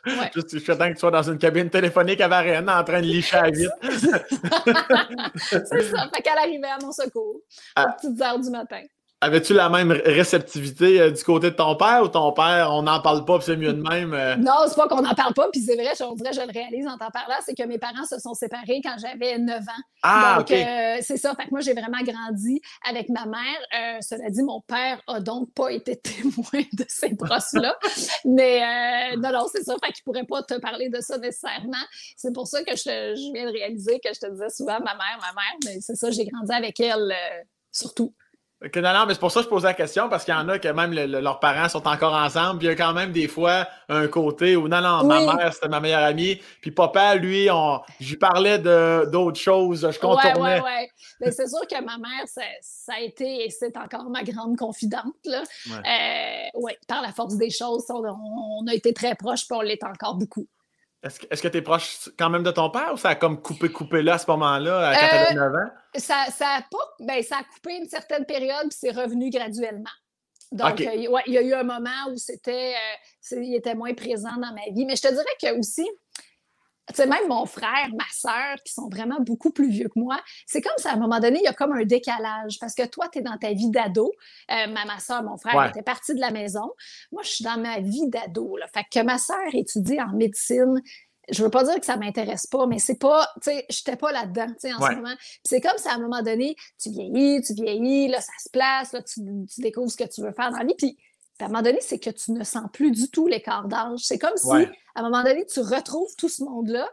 Ouais. Juste, je suis que tu sois dans une cabine téléphonique à Varennes en train de licher à vite. c'est ça. Fait qu'elle arrivait à mon secours, à ah. petites heures du matin. Avais-tu la même réceptivité euh, du côté de ton père ou ton père, on n'en parle pas, puis c'est mieux de même? Euh? Non, c'est pas qu'on n'en parle pas, puis c'est vrai, je, je le réalise en t'en parlant, c'est que mes parents se sont séparés quand j'avais 9 ans. Ah, donc, euh, c'est ça. Fait que moi, j'ai vraiment grandi avec ma mère. cela dit, mon père a donc pas été témoin de ces brosses-là. Mais non, non, c'est ça. Fait qu'il pourrait pas te parler de ça nécessairement. C'est pour ça que je, je, viens de réaliser que je te disais souvent ma mère, ma mère, mais c'est ça, j'ai grandi avec elle surtout non, mais c'est pour ça que je pose la question, parce qu'il y en a que même leurs parents sont encore ensemble, puis il y a quand même des fois un côté où non, non, ma mère, c'était ma meilleure amie, puis papa, lui, on, je parlais d'autres choses, je contournais. Ouais, ouais, ouais. c'est sûr que ma mère, ça, a été et c'est encore ma grande confidente. Là. Ouais. Euh, par la force des choses, on, on a été très proches, puis on l'est encore beaucoup. Est-ce que tu es proche quand même de ton père ou ça a comme coupé, coupé là à ce moment-là, quand tu avais 9 ans? Ça, ça, a pas, ben, ça a coupé une certaine période puis c'est revenu graduellement. Donc, euh, il y a eu un moment où c'était, euh, il était moins présent dans ma vie. Mais je te dirais que aussi, tu sais, même mon frère, ma soeur, qui sont vraiment beaucoup plus vieux que moi, c'est comme si à un moment donné, il y a comme un décalage parce que toi, tu es dans ta vie d'ado. Euh, ma, ma soeur, mon frère était parti de la maison. Moi, je suis dans ma vie d'ado. Fait que ma soeur étudie en médecine. Je veux pas dire que ça m'intéresse pas, mais c'est pas, tu sais, j'étais pas là-dedans, tu sais, en ce moment. C'est comme si à un moment donné, tu vieillis, tu vieillis, là, ça se place, là, tu, tu découvres ce que tu veux faire dans la vie. Puis à un moment donné, c'est que tu ne sens plus du tout l'écart d'âge. C'est comme si, à un moment donné, tu retrouves tout ce monde-là.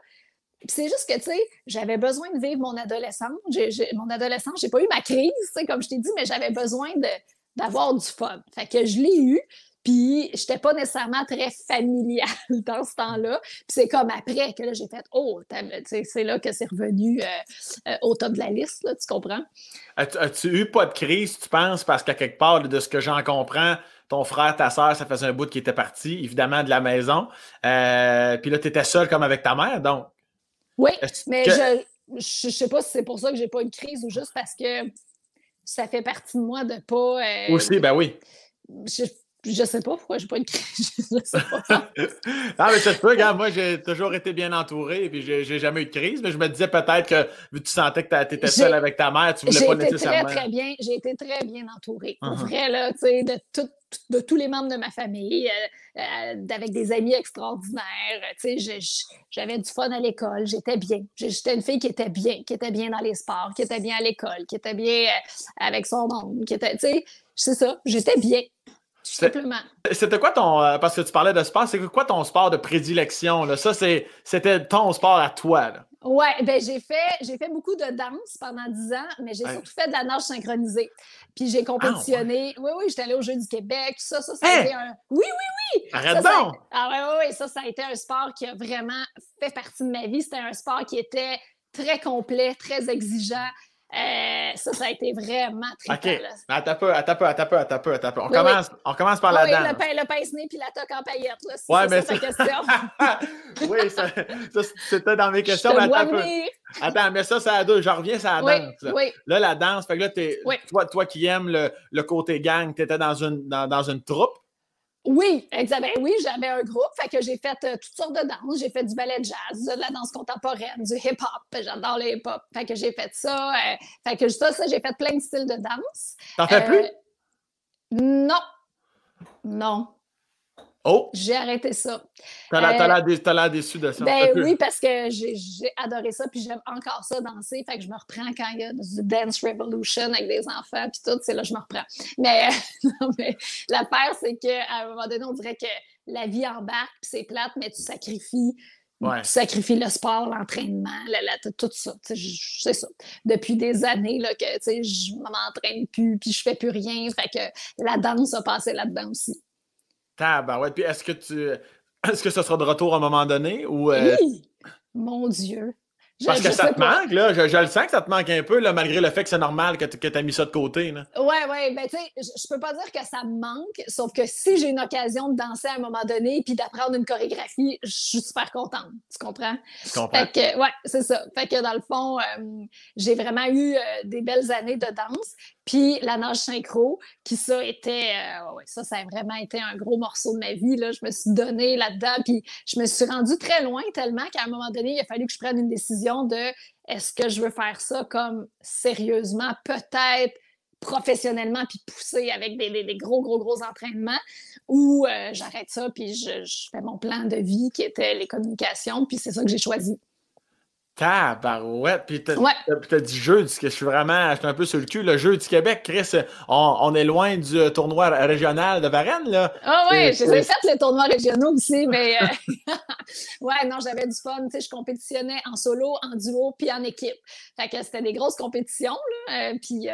c'est juste que, tu sais, j'avais besoin de vivre mon adolescence. mon adolescence, j'ai pas eu ma crise, comme je t'ai dit, mais j'avais besoin d'avoir du fun. Fait que je l'ai eu. Puis, j'étais pas nécessairement très familiale dans ce temps-là. Puis, c'est comme après que là, j'ai fait Oh, c'est là que c'est revenu euh, euh, au top de la liste, tu comprends? As-tu eu pas de crise, tu penses, parce qu'à quelque part, de ce que j'en comprends, ton frère, ta soeur, ça faisait un bout qui était parti, évidemment, de la maison. Euh, puis là, tu étais seul comme avec ta mère, donc. Oui, mais je ne sais pas si c'est pour ça que j'ai pas une crise ou juste parce que ça fait partie de moi de pas. Euh, Aussi, ben oui. Je sais pas pourquoi j'ai pas une crise. je sais pas. ah, mais ça se peut, regarde, moi, j'ai toujours été bien entouré et puis j'ai jamais eu de crise, mais je me disais peut-être que vu que tu sentais que tu étais seule avec ta mère, tu voulais pas nécessairement. Très, très bien, j'ai été très bien entourée. Pour uh-huh. vrai, là, tu sais, de, tout, de tous les membres de ma famille, euh, euh, avec des amis extraordinaires. Tu sais, j'avais du fun à l'école, j'étais bien. J'étais une fille qui était bien, qui était bien dans les sports, qui était bien à l'école, qui était bien euh, avec son monde, qui était, tu sais, c'est ça, j'étais bien. C'était quoi ton. Euh, parce que tu parlais de sport, c'est quoi ton sport de prédilection? Là? Ça, c'était ton sport à toi. Là. Ouais, ben j'ai fait, j'ai fait beaucoup de danse pendant dix ans, mais j'ai surtout fait de la nage synchronisée. Puis j'ai compétitionné. Ah, oui, oui, j'étais allée aux Jeux du Québec. Ça, ça, ça a hein? été un. Oui, oui, oui! Arrête donc! Ah, oui, oui, oui. Ça, ça a été un sport qui a vraiment fait partie de ma vie. C'était un sport qui était très complet, très exigeant. Euh, ça, ça a été vraiment très OK. Attends peu, attends peu, attends peu, attends peu, attends peu. On, commence, on commence par la oui, danse. Le, pain, le pince-nez puis la toque en paillettes. Là, ouais, mais ça... question. oui, ça, ça c'était dans mes questions. Mais attends, peu. attends, mais ça, ça a deux. Je reviens sur la danse. Là. Oui. là, la danse, fait que là, es, toi, toi qui aimes le, le côté gang, tu étais dans une, dans, dans une troupe. Oui, exactement. Oui, j'avais un groupe, fait que j'ai fait euh, toutes sortes de danses. J'ai fait du ballet jazz, de la danse contemporaine, du hip-hop. J'adore le hip-hop. Fait que j'ai fait ça. Euh, fait que ça, ça j'ai fait plein de styles de danse. T'en fais plus? Euh, non. Non. Oh! J'ai arrêté ça. T'as l'air euh, déçu de ça. Ben oui, parce que j'ai adoré ça, puis j'aime encore ça danser. Fait que je me reprends quand il y a du Dance Revolution avec des enfants, puis tout, c'est là que je me reprends. Mais, mais l'affaire, c'est qu'à un moment donné, on dirait que la vie embarque, puis c'est plate, mais tu sacrifies. Tu sacrifies le sport, l'entraînement, tout ça. C'est ça. Depuis des années là, que je ne m'entraîne plus, puis je fais plus rien. Fait que la danse a passé là-dedans aussi. Ouais. Puis est-ce que tu. Est-ce que ce sera de retour à un moment donné? Ou, euh, Oui! Mon Dieu! Parce que ça te manque, là. Je, le sens que ça te manque un peu, là, malgré le fait que c'est normal que tu as mis ça de côté. Là. Ouais, ouais. Ben, tu sais, je, peux pas dire que ça me manque, sauf que si j'ai une occasion de danser à un moment donné puis d'apprendre une chorégraphie, je suis super contente. Tu comprends? Je comprends. Fait que, ouais, c'est ça. Fait que dans le fond, euh, j'ai vraiment eu euh, des belles années de danse. Puis la nage synchro, qui ça était, euh, ça, ça a vraiment été un gros morceau de ma vie. Là. Je me suis donnée là-dedans, puis je me suis rendue très loin tellement qu'à un moment donné, il a fallu que je prenne une décision de est-ce que je veux faire ça comme sérieusement, peut-être professionnellement, puis pousser avec des, gros, gros, gros entraînements, ou euh, j'arrête ça, puis je, je fais mon plan de vie qui était les communications, puis c'est ça que j'ai choisi. Tabarouette. Puis t'as ouais. dit jeu, que je suis vraiment, je suis un peu sur le cul. Le jeu du Québec, Chris, on, est loin du euh, tournoi régional de Varennes, là. Ah oui, j'ai fait les tournois régionaux aussi, mais euh, ouais, non, j'avais du fun. Tu sais, je compétitionnais en solo, en duo, puis en équipe. Fait que c'était des grosses compétitions, là. Euh, puis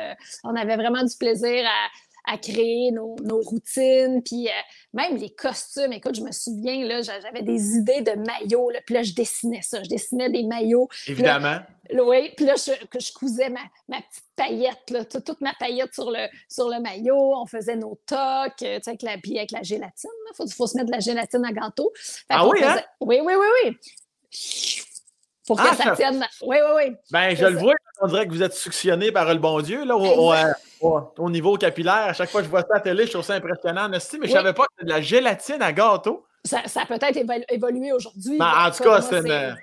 on avait vraiment du plaisir à à créer nos, routines, puis euh, même les costumes. Écoute, je me souviens, là, j'avais des idées de maillots, là, puis là, je dessinais ça. Je dessinais des maillots. Évidemment. oui, puis là, je, je cousais ma, petite paillette, là, toute ma paillette sur le, sur le maillot. On faisait nos tocs, euh, tu sais, avec la, avec la gélatine. Il faut, se mettre de la gélatine à gâteau. ah oui, hein? Oui, oui, oui, oui. Pour que ah, ça, tienne. Oui, oui, oui. Ben, je le vois, on dirait que vous êtes suctionné par le bon Dieu, là, au, au, niveau capillaire. À chaque fois que je vois ça à la télé, je trouve ça impressionnant. Mais, je ne savais pas que c'était de la gélatine à gâteau. Ça, a peut-être évolué aujourd'hui. Ben, en tout cas, c'est une.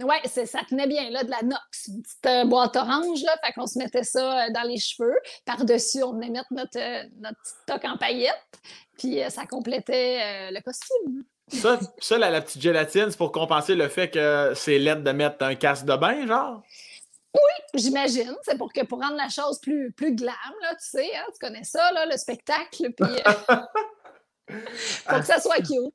Oui, ça tenait bien, là, de la nox, une petite euh, boîte orange, là, fait qu'on se mettait ça euh, dans les cheveux. Par-dessus, on venait mettre notre, euh, notre petit toc en paillettes, puis ça complétait le costume. Ça, ça la, petite gélatine, c'est pour compenser le fait que c'est l'aide de mettre un casque de bain, genre? Oui, j'imagine. C'est pour que pour rendre la chose plus, plus glam, là, tu sais, hein, tu connais ça, là, le spectacle, puis euh, pour que ça soit cute.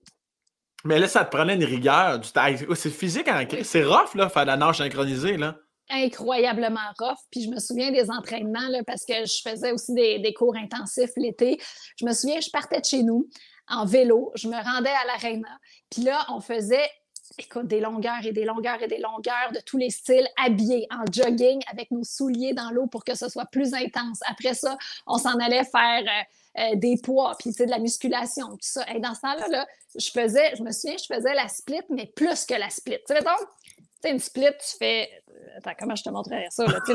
Mais là, ça te prenait une rigueur. Du... C'est physique en C'est rough, là, faire la nage synchronisée, là. Incroyablement rough. Puis je me souviens des entraînements, là, parce que je faisais aussi des, des cours intensifs l'été. Je me souviens, je partais de chez nous en vélo, je me rendais à l'aréna. Puis là, on faisait écoute, des longueurs et des longueurs et des longueurs de tous les styles, habillés en jogging avec nos souliers dans l'eau pour que ce soit plus intense. Après ça, on s'en allait faire euh, euh, des poids, puis de la musculation, tout ça. Et dans ce temps-là, je faisais, je me souviens, je faisais la split, mais plus que la split. Tu sais, tu une split, tu fais. Euh, attends, comment je te montrerais ça? Là?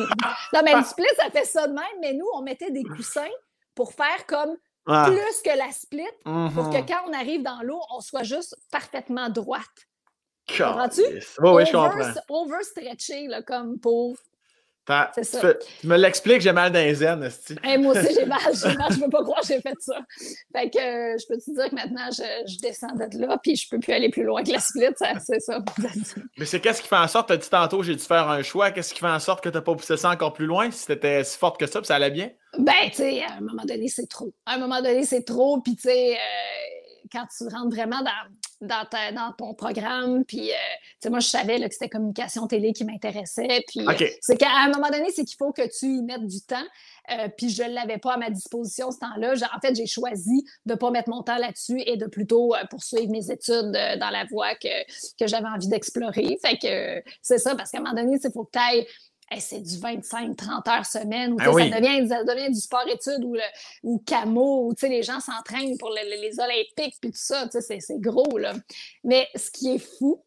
non, mais une split, ça fait ça de même, mais nous, on mettait des coussins pour faire comme plus que la split, pour que mm-hmm. quand on arrive dans l'eau, on soit juste parfaitement droite. Comprends-tu? Oui, oui, je comprends. Overstretché, là, comme pour. C'est ça. tu me l'expliques, j'ai mal dans les aines, moi aussi, j'ai mal, j'ai mal, je peux pas croire que j'ai fait ça. Fait que euh, je peux te dire que maintenant, je, je, descends de là, puis je peux plus aller plus loin que la split, c'est ça. Mais c'est qu'est-ce qui fait en sorte, tu as dit tantôt, j'ai dû faire un choix, qu'est-ce qui fait en sorte que tu n'as pas poussé ça encore plus loin, si tu étais si forte que ça, puis ça allait bien? Ben, tu sais, à un moment donné, c'est trop. À un moment donné, c'est trop, puis tu sais, euh, quand tu rentres vraiment dans dans, dans ton programme. Puis, euh, moi, je savais que c'était communication télé qui m'intéressait. Puis, euh, c'est qu'à un moment donné, c'est qu'il faut que tu y mettes du temps. Euh, puis, je ne l'avais pas à ma disposition ce temps-là. En fait, j'ai choisi de ne pas mettre mon temps là-dessus et de plutôt poursuivre mes études dans la voie que, que j'avais envie d'explorer. Fait que c'est ça, parce qu'à un moment donné, il faut que tu ailles c'est du 25-30 heures semaine, ou ah ça, devient, ça, devient, du sport-études ou, ou camo, où les gens s'entraînent pour les Olympiques, puis tout ça, c'est gros. Là. Mais ce qui est fou,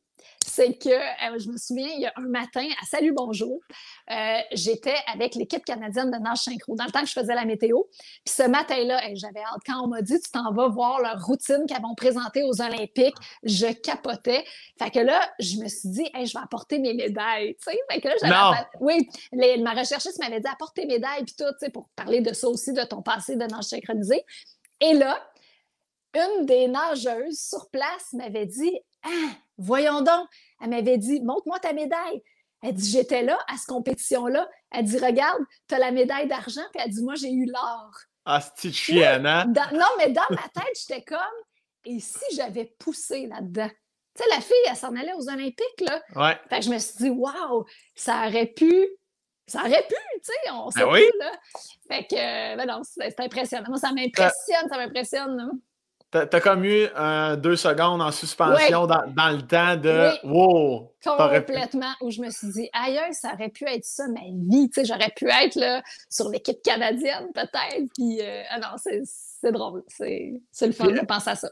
c'est que euh, je me souviens, il y a un matin, à Salut Bonjour, euh, j'étais avec l'équipe canadienne de nage synchro dans le temps que je faisais la météo. Puis ce matin-là, j'avais hâte. Quand on m'a dit, tu t'en vas voir leur routine qu'elles vont présenter aux Olympiques, je capotais. Fait que là, je me suis dit, je vais apporter mes médailles. Fait que là, Oui, ma recherchiste m'avait dit, apporte tes médailles, puis tout, pour parler de ça aussi, de ton passé de nage synchronisé. Et là, une des nageuses sur place m'avait dit, ah, voyons donc. Elle m'avait dit, montre-moi ta médaille. Elle dit, j'étais là à cette compétition-là. Elle dit, regarde, tu as la médaille d'argent. Puis elle dit, moi, j'ai eu l'or. Ah, c'est chienne, hein? non, mais dans ma tête, j'étais comme, et si j'avais poussé là-dedans? Tu sais, la fille, elle s'en allait aux Olympiques, là. Ouais. Fait que je me suis dit, waouh, ça aurait pu. Ça aurait pu, tu sais, on sait ben oui. là. Fait que, ben non, c'est impressionnant. Moi, ça m'impressionne, ça m'impressionne. T'as as comme eu deux secondes en suspension dans, le temps de Wow! Complètement, où je me suis dit, ailleurs, ça aurait pu être ça, ma vie. J'aurais pu être là, sur l'équipe canadienne, peut-être. Puis, euh, ah non, c'est drôle. C'est le fun de penser à ça.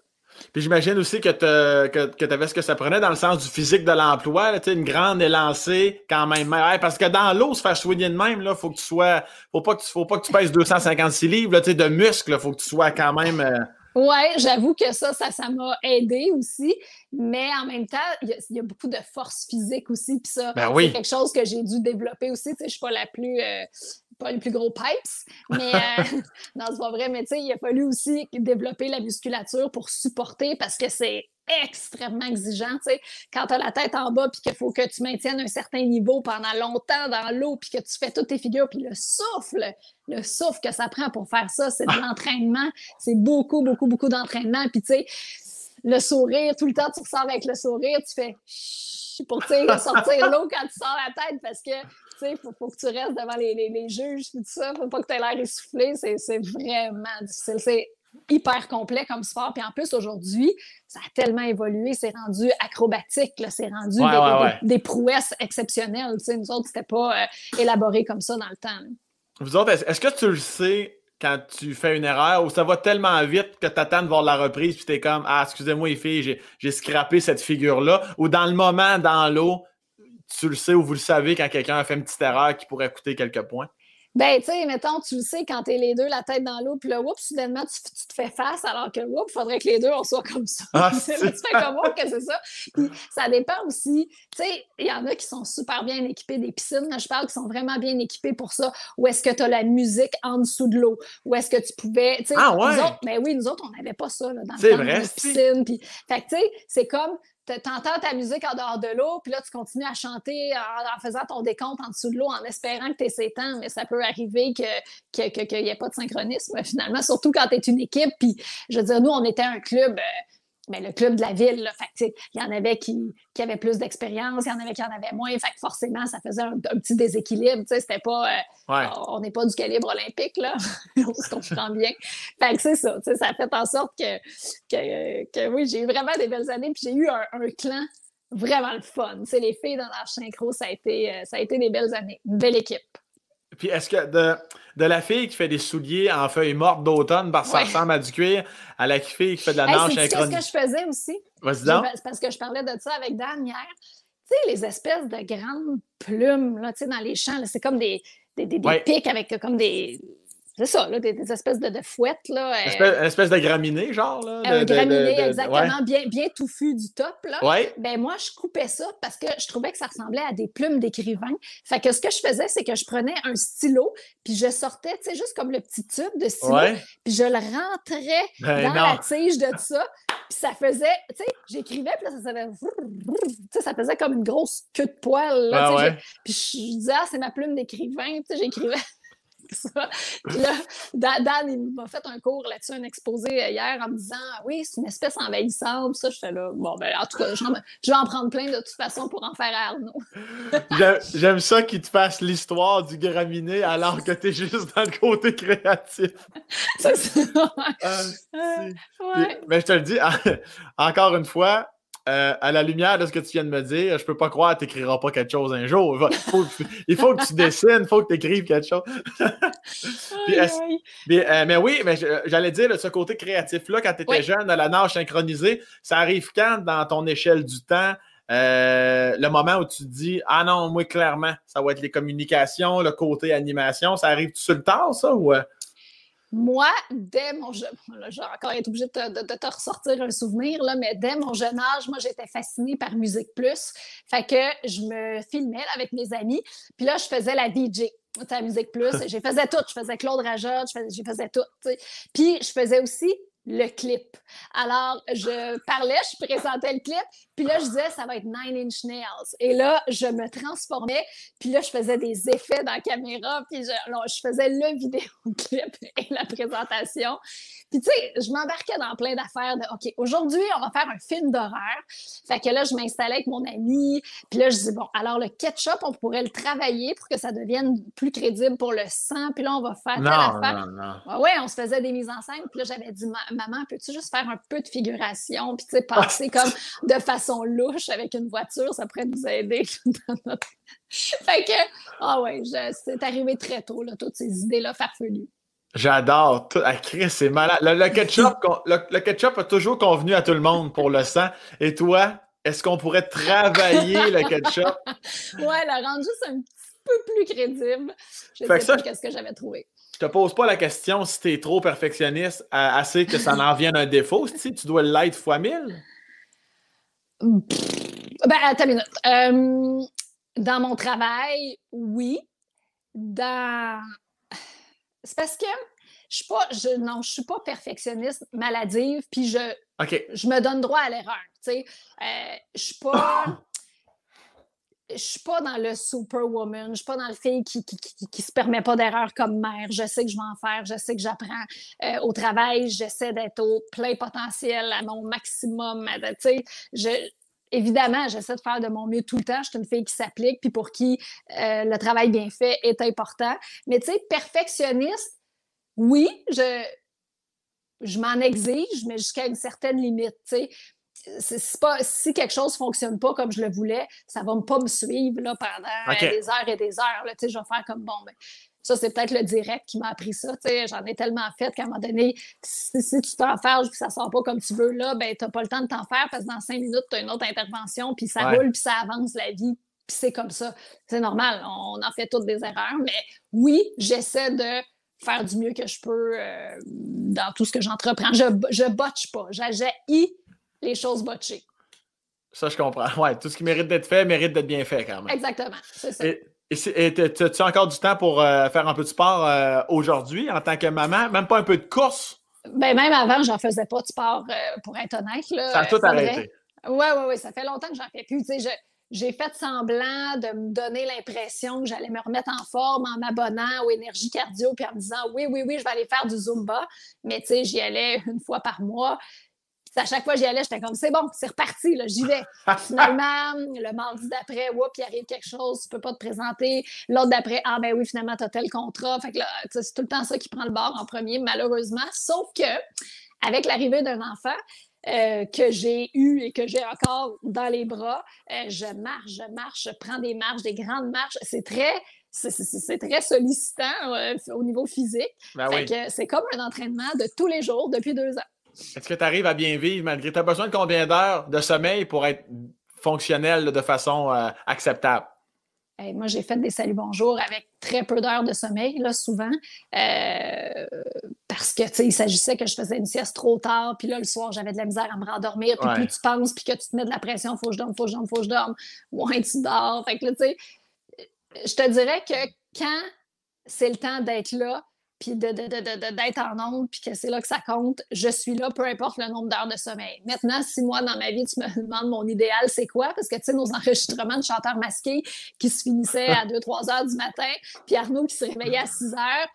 Puis j'imagine aussi que tu avais ce que ça prenait dans le sens du physique de l'emploi, une grande élancée quand même. parce que dans l'eau, se faire soigner de même, il faut que tu sois. Faut pas que tu, faut pas que tu pèses 256 livres là, de muscles. Il faut que tu sois quand même. Euh, oui, j'avoue que ça, ça, ça m'a aidé aussi. Mais en même temps, il y, a beaucoup de force physique aussi. Puis ça, ben c'est quelque chose que j'ai dû développer aussi. Tu sais, je suis pas la plus. Euh, pas les plus gros pipes, mais euh, non, c'est pas vrai, mais tu sais, il a fallu aussi développer la musculature pour supporter parce que c'est extrêmement exigeant, tu sais, quand tu as la tête en bas puis qu'il faut que tu maintiennes un certain niveau pendant longtemps dans l'eau puis que tu fais toutes tes figures puis le souffle, le souffle que ça prend pour faire ça, c'est de l'entraînement, c'est beaucoup, beaucoup, beaucoup d'entraînement puis tu sais, le sourire, tout le temps tu ressors avec le sourire, tu fais pour sortir l'eau quand tu sors la tête parce que il faut, faut, que tu restes devant les, les, les juges tout ça. Faut pas que tu aies l'air essoufflé. C'est vraiment difficile. C'est hyper complet comme sport. Puis en plus, aujourd'hui, ça a tellement évolué. C'est rendu acrobatique. C'est rendu des, prouesses exceptionnelles. nous autres, c'était pas euh, élaboré comme ça dans le temps. Vous autres, est-ce que tu le sais quand tu fais une erreur ou ça va tellement vite que tu attends de voir la reprise puis tu es comme Ah, excusez-moi, les filles, j'ai scrappé cette figure-là? Ou dans le moment, dans l'eau, tu le sais ou vous le savez quand quelqu'un a fait une petite erreur qui pourrait coûter quelques points? Ben, tu sais, mettons, tu le sais quand t'es les deux la tête dans l'eau, puis là, oups, soudainement, tu, te fais face, alors que, oups, il faudrait que les deux, on soit comme ça. Ah, tu fais comment que c'est ça? Puis ça dépend aussi, tu sais, il y en a qui sont super bien équipés des piscines, je parle qui sont vraiment bien équipés pour ça. Où est-ce que tu as la musique en dessous de l'eau? Où est-ce que tu pouvais, tu sais, ah, ouais. nous autres, ben oui, nous autres, on n'avait pas ça, là, dans le vrai, piscine. Puis, fait tu sais, c'est comme, t'entends ta musique en dehors de l'eau, puis là, tu continues à chanter en, faisant ton décompte en dessous de l'eau, en espérant que tu es temps, mais ça peut arriver qu'il que, n'y ait pas de synchronisme, finalement, surtout quand tu es une équipe. Puis, je veux dire, nous, on était un club. Mais le club de la ville, là, fait il y en avait qui, qui avaient plus d'expérience, il y en avait qui en avaient moins. Fait que forcément, ça faisait un, petit déséquilibre. C'était pas. Euh, on n'est pas du calibre olympique, là. on se comprend bien. Fait que c'est ça. Ça a fait en sorte que, que, que oui, j'ai eu vraiment des belles années. Puis j'ai eu un, clan vraiment le fun. c'est les filles dans la synchro, ça a, été, euh, ça a été des belles années. Une belle équipe. Puis est-ce que de, de, la fille qui fait des souliers en feuilles mortes d'automne parce que ça ressemble à du cuir, à la fille qui fait de la nage C'est ce que je faisais aussi? C'est parce que je parlais de ça avec Dan hier. Tu sais, les espèces de grandes plumes là, tu sais, dans les champs, c'est comme des, des, des, pics avec comme des c'est ça, là, des, espèces de, de fouettes. Là, euh, une espèce de graminé, genre. Là, un graminé, exactement, bien, bien touffu du top. Là. Ouais. Ben, moi, je coupais ça parce que je trouvais que ça ressemblait à des plumes d'écrivain. Fait que ce que je faisais, c'est que je prenais un stylo, puis je sortais, tu sais, juste comme le petit tube de stylo, puis je le rentrais ben dans la tige de ça, puis ça faisait, tu sais, j'écrivais, puis là, ça faisait, ça faisait comme une grosse queue de poil. Là, ah Puis je disais, ah, c'est ma plume d'écrivain, tu sais, j'écrivais ça. là, Dan, il m'a fait un cours là-dessus, un exposé hier en me disant Oui, c'est une espèce envahissante. Ça, j'étais là. Bon, ben, en tout cas, je vais en prendre plein de toute façon pour en faire à Arnaud. J'aime ça qu'il te fasse l'histoire du graminé alors que tu es juste dans le côté créatif. c'est ça. Ah, mais je te le dis, encore une fois, euh, à la lumière de ce que tu viens de me dire, je peux pas croire que tu n'écriras pas quelque chose un jour. Il faut, que tu dessines, il faut que tu écrives quelque chose. Euh, mais, oui, mais j'allais dire, ce côté créatif-là, quand tu étais jeune, à la nage synchronisée, ça arrive quand dans ton échelle du temps? Euh, le moment où tu te dis Ah non, moi, clairement, ça va être les communications, le côté animation, ça arrive-tu sur le tard, ça? Ou... Moi, dès mon jeune âge, j'ai encore été obligée de, te ressortir un souvenir, là, mais dès mon jeune âge, moi, j'étais fascinée par Musique Plus. Fait que je me filmais avec mes amis, puis là, je faisais la DJ à Musique Plus. J'ai faisais tout. Je faisais Claude Rajot, je faisais, je faisais tout. Puis je faisais aussi le clip. Alors, je parlais, je présentais le clip, Puis là, je disais, ça va être Nine Inch Nails. Et là, je me transformais. Puis là, je faisais des effets dans la caméra. Puis je, je faisais le vidéoclip et la présentation. Puis, tu sais, je m'embarquais dans plein d'affaires de OK, aujourd'hui, on va faire un film d'horreur. Fait que là, je m'installais avec mon ami. Puis là, je dis bon, alors le ketchup, on pourrait le travailler pour que ça devienne plus crédible pour le sang. Puis là, on va faire telle affaire. Non, ouais, on se faisait des mises en scène. Puis là, j'avais dit maman, peux-tu juste faire un peu de figuration? Puis, tu sais, passer comme de façon louche avec une voiture, ça pourrait nous aider Fait que, ah ouais, c'est arrivé très tôt, là, toutes ces idées-là farfelues. J'adore. Ah, Chris, c'est malade. Le, ketchup, le, ketchup a toujours convenu à tout le monde pour le sang. Et toi, est-ce qu'on pourrait travailler le ketchup? Ouais, le rendre juste un petit peu plus crédible. Je sais pas qu'est-ce que j'avais trouvé. Je te pose pas la question si tu es trop perfectionniste, assez que ça en vienne un défaut. Si tu dois l'être fois mille. Ben, attends une minute. Euh, dans mon travail, oui. Dans c'est parce que je suis pas, je, non, je suis pas perfectionniste maladive, puis je, je me donne droit à l'erreur. Tu sais, euh, je suis pas. je suis pas dans le superwoman, je suis pas dans le fille qui, qui, qui, se permet pas d'erreur comme mère. Je sais que je vais en faire, je sais que j'apprends euh, au travail, j'essaie d'être au plein potentiel, à mon maximum. Tu sais, évidemment, j'essaie de faire de mon mieux tout le temps. Je suis une fille qui s'applique, puis pour qui euh, le travail bien fait est important. Mais tu sais, perfectionniste, oui, je, je m'en exige, mais jusqu'à une certaine limite. Tu sais. Pas, si quelque chose ne fonctionne pas comme je le voulais, ça ne va pas me suivre là, pendant des heures et des heures. Là, je vais faire comme bon, ben, ça, c'est peut-être le direct qui m'a appris ça. J'en ai tellement fait qu'à un moment donné, si, tu t'en fais et que ça ne sort pas comme tu veux, là, ben, tu n'as pas le temps de t'en faire parce que dans cinq minutes, tu as une autre intervention, puis ça roule, puis ça avance la vie, puis c'est comme ça. C'est normal, on en fait toutes des erreurs, mais oui, j'essaie de faire du mieux que je peux euh, dans tout ce que j'entreprends. Je, je botche pas. J'ai les choses botchées. Ça, je comprends. Ouais, tout ce qui mérite d'être fait mérite d'être bien fait quand même. Exactement. C'est ça. Et as-tu encore du temps pour euh, faire un peu de sport euh, aujourd'hui en tant que maman? Même pas un peu de course? Ben, même avant, j'en faisais pas de sport, euh, pour être honnête. Là, ça a tout arrêté. Oui, oui, oui. Ça fait longtemps que j'en fais plus. j'ai fait semblant de me donner l'impression que j'allais me remettre en forme en m'abonnant aux énergies cardio puis en me disant oui, oui, oui, je vais aller faire du Zumba. Mais tu sais, j'y allais une fois par mois à chaque fois que j'y allais, j'étais comme c'est bon, c'est reparti, j'y vais. finalement, le mardi d'après, oups, il arrive quelque chose, tu peux pas te présenter. L'autre d'après, ah ben oui, finalement, tu as tel contrat. Fait que c'est tout le temps ça qui prend le bord en premier, malheureusement. Sauf que, avec l'arrivée d'un enfant, euh, que j'ai eu et que j'ai encore dans les bras. Euh, je marche, je marche, je prends des marches, des grandes marches. C'est très, c'est très sollicitant euh, au niveau physique. Ben c'est comme un entraînement de tous les jours depuis deux ans. Est-ce que tu arrives à bien vivre malgré. Tu as besoin de combien d'heures de sommeil pour être fonctionnel de façon euh, acceptable? moi, j'ai fait des saluts bonjour avec très peu d'heures de sommeil, là, souvent, euh, parce que, il s'agissait que je faisais une sieste trop tard, puis là, le soir, j'avais de la misère à me rendormir, puis plus tu penses, puis que tu te mets de la pression, faut que je dorme, faut que je dorme, faut que je dorme, ouais, tu dors. Fait que là, tu sais, je te dirais que quand c'est le temps d'être là, puis d'être de, en onde, puis que c'est là que ça compte, je suis là, peu importe le nombre d'heures de sommeil. Maintenant, si moi, dans ma vie, tu me demandes mon idéal, c'est quoi? Parce que, tu sais, nos enregistrements de chanteurs masqués qui se finissaient à 2-3 heures du matin, puis Arnaud qui se réveillait à 6 heures,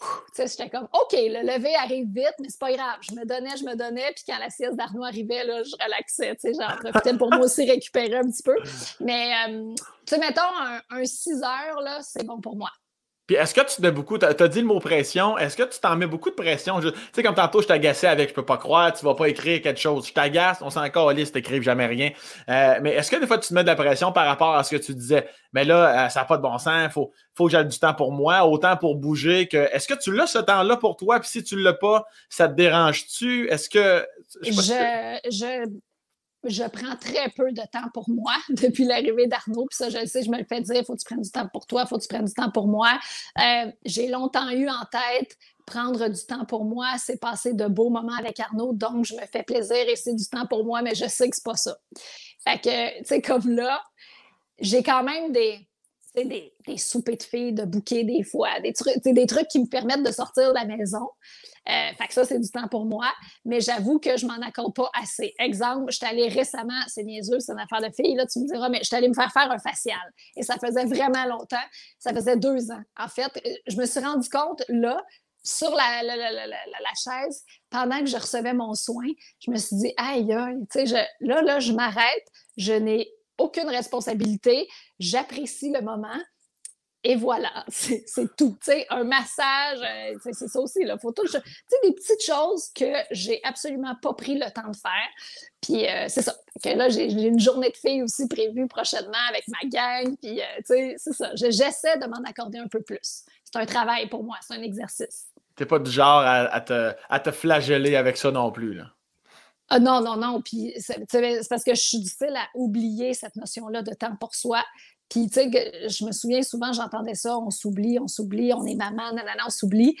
tu sais, j'étais comme, OK, le lever arrive vite, mais c'est pas grave. Je me donnais, je me donnais, puis quand la sieste d'Arnaud arrivait, là, je relaxais, tu sais, j'en profitais pour moi aussi récupérer un petit peu. Mais, euh, tu sais, mettons, un, un 6 heures, là, c'est bon pour moi. Puis est-ce que tu te mets beaucoup, tu as, dit le mot pression, est-ce que tu t'en mets beaucoup de pression? Tu sais, comme tantôt, je t'agaçais avec je peux pas croire, tu vas pas écrire quelque chose. Je t'agace, on s'en encore liste, t'écrives jamais rien. Euh, mais est-ce que des fois tu te mets de la pression par rapport à ce que tu disais? Mais là, euh, ça n'a pas de bon sens, il faut, faut que j'aie du temps pour moi, autant pour bouger que. Est-ce que tu l'as ce temps-là pour toi? Puis si tu l'as pas, ça te dérange-tu? Est-ce que. Je, je, je prends très peu de temps pour moi depuis l'arrivée d'Arnaud. Puis ça, je le sais, je me le fais dire, il faut que tu prennes du temps pour toi, il faut que tu prennes du temps pour moi. Euh, j'ai longtemps eu en tête prendre du temps pour moi, c'est passer de beaux moments avec Arnaud, donc je me fais plaisir et c'est du temps pour moi, mais je sais que c'est pas ça. Fait que, tu sais, comme là, j'ai quand même des, des, des soupers de filles, de bouquets des fois, des trucs, des trucs qui me permettent de sortir de la maison. Euh, fait que ça, c'est du temps pour moi. Mais j'avoue que je m'en accorde pas assez. Exemple, je suis allée récemment, c'est niaiseux, c'est une affaire de fille, là, tu me diras, mais je suis allée me faire faire un facial. Et ça faisait vraiment longtemps. Ça faisait deux ans. En fait, je me suis rendu compte, là, sur la, la, la, la, chaise, pendant que je recevais mon soin, je me suis dit, aïe, aïe, tu sais, là, là, je m'arrête, je n'ai aucune responsabilité, j'apprécie le moment. Et voilà, c'est tout. Tu sais, un massage, euh, c'est ça aussi. Il faut tout. Des petites choses que j'ai absolument pas pris le temps de faire. Puis euh, c'est ça. Que là, j'ai une journée de filles aussi prévue prochainement avec ma gang. Puis, euh, c'est ça. J'essaie de m'en accorder un peu plus. C'est un travail pour moi, c'est un exercice. T'es pas du genre à, te, à te flageller avec ça non plus, là. Ah non, non, non. Puis c'est parce que je suis difficile à oublier cette notion-là de temps pour soi. Puis, tu sais, je me souviens souvent, j'entendais ça, on s'oublie, on s'oublie, on est maman, nanana, on s'oublie.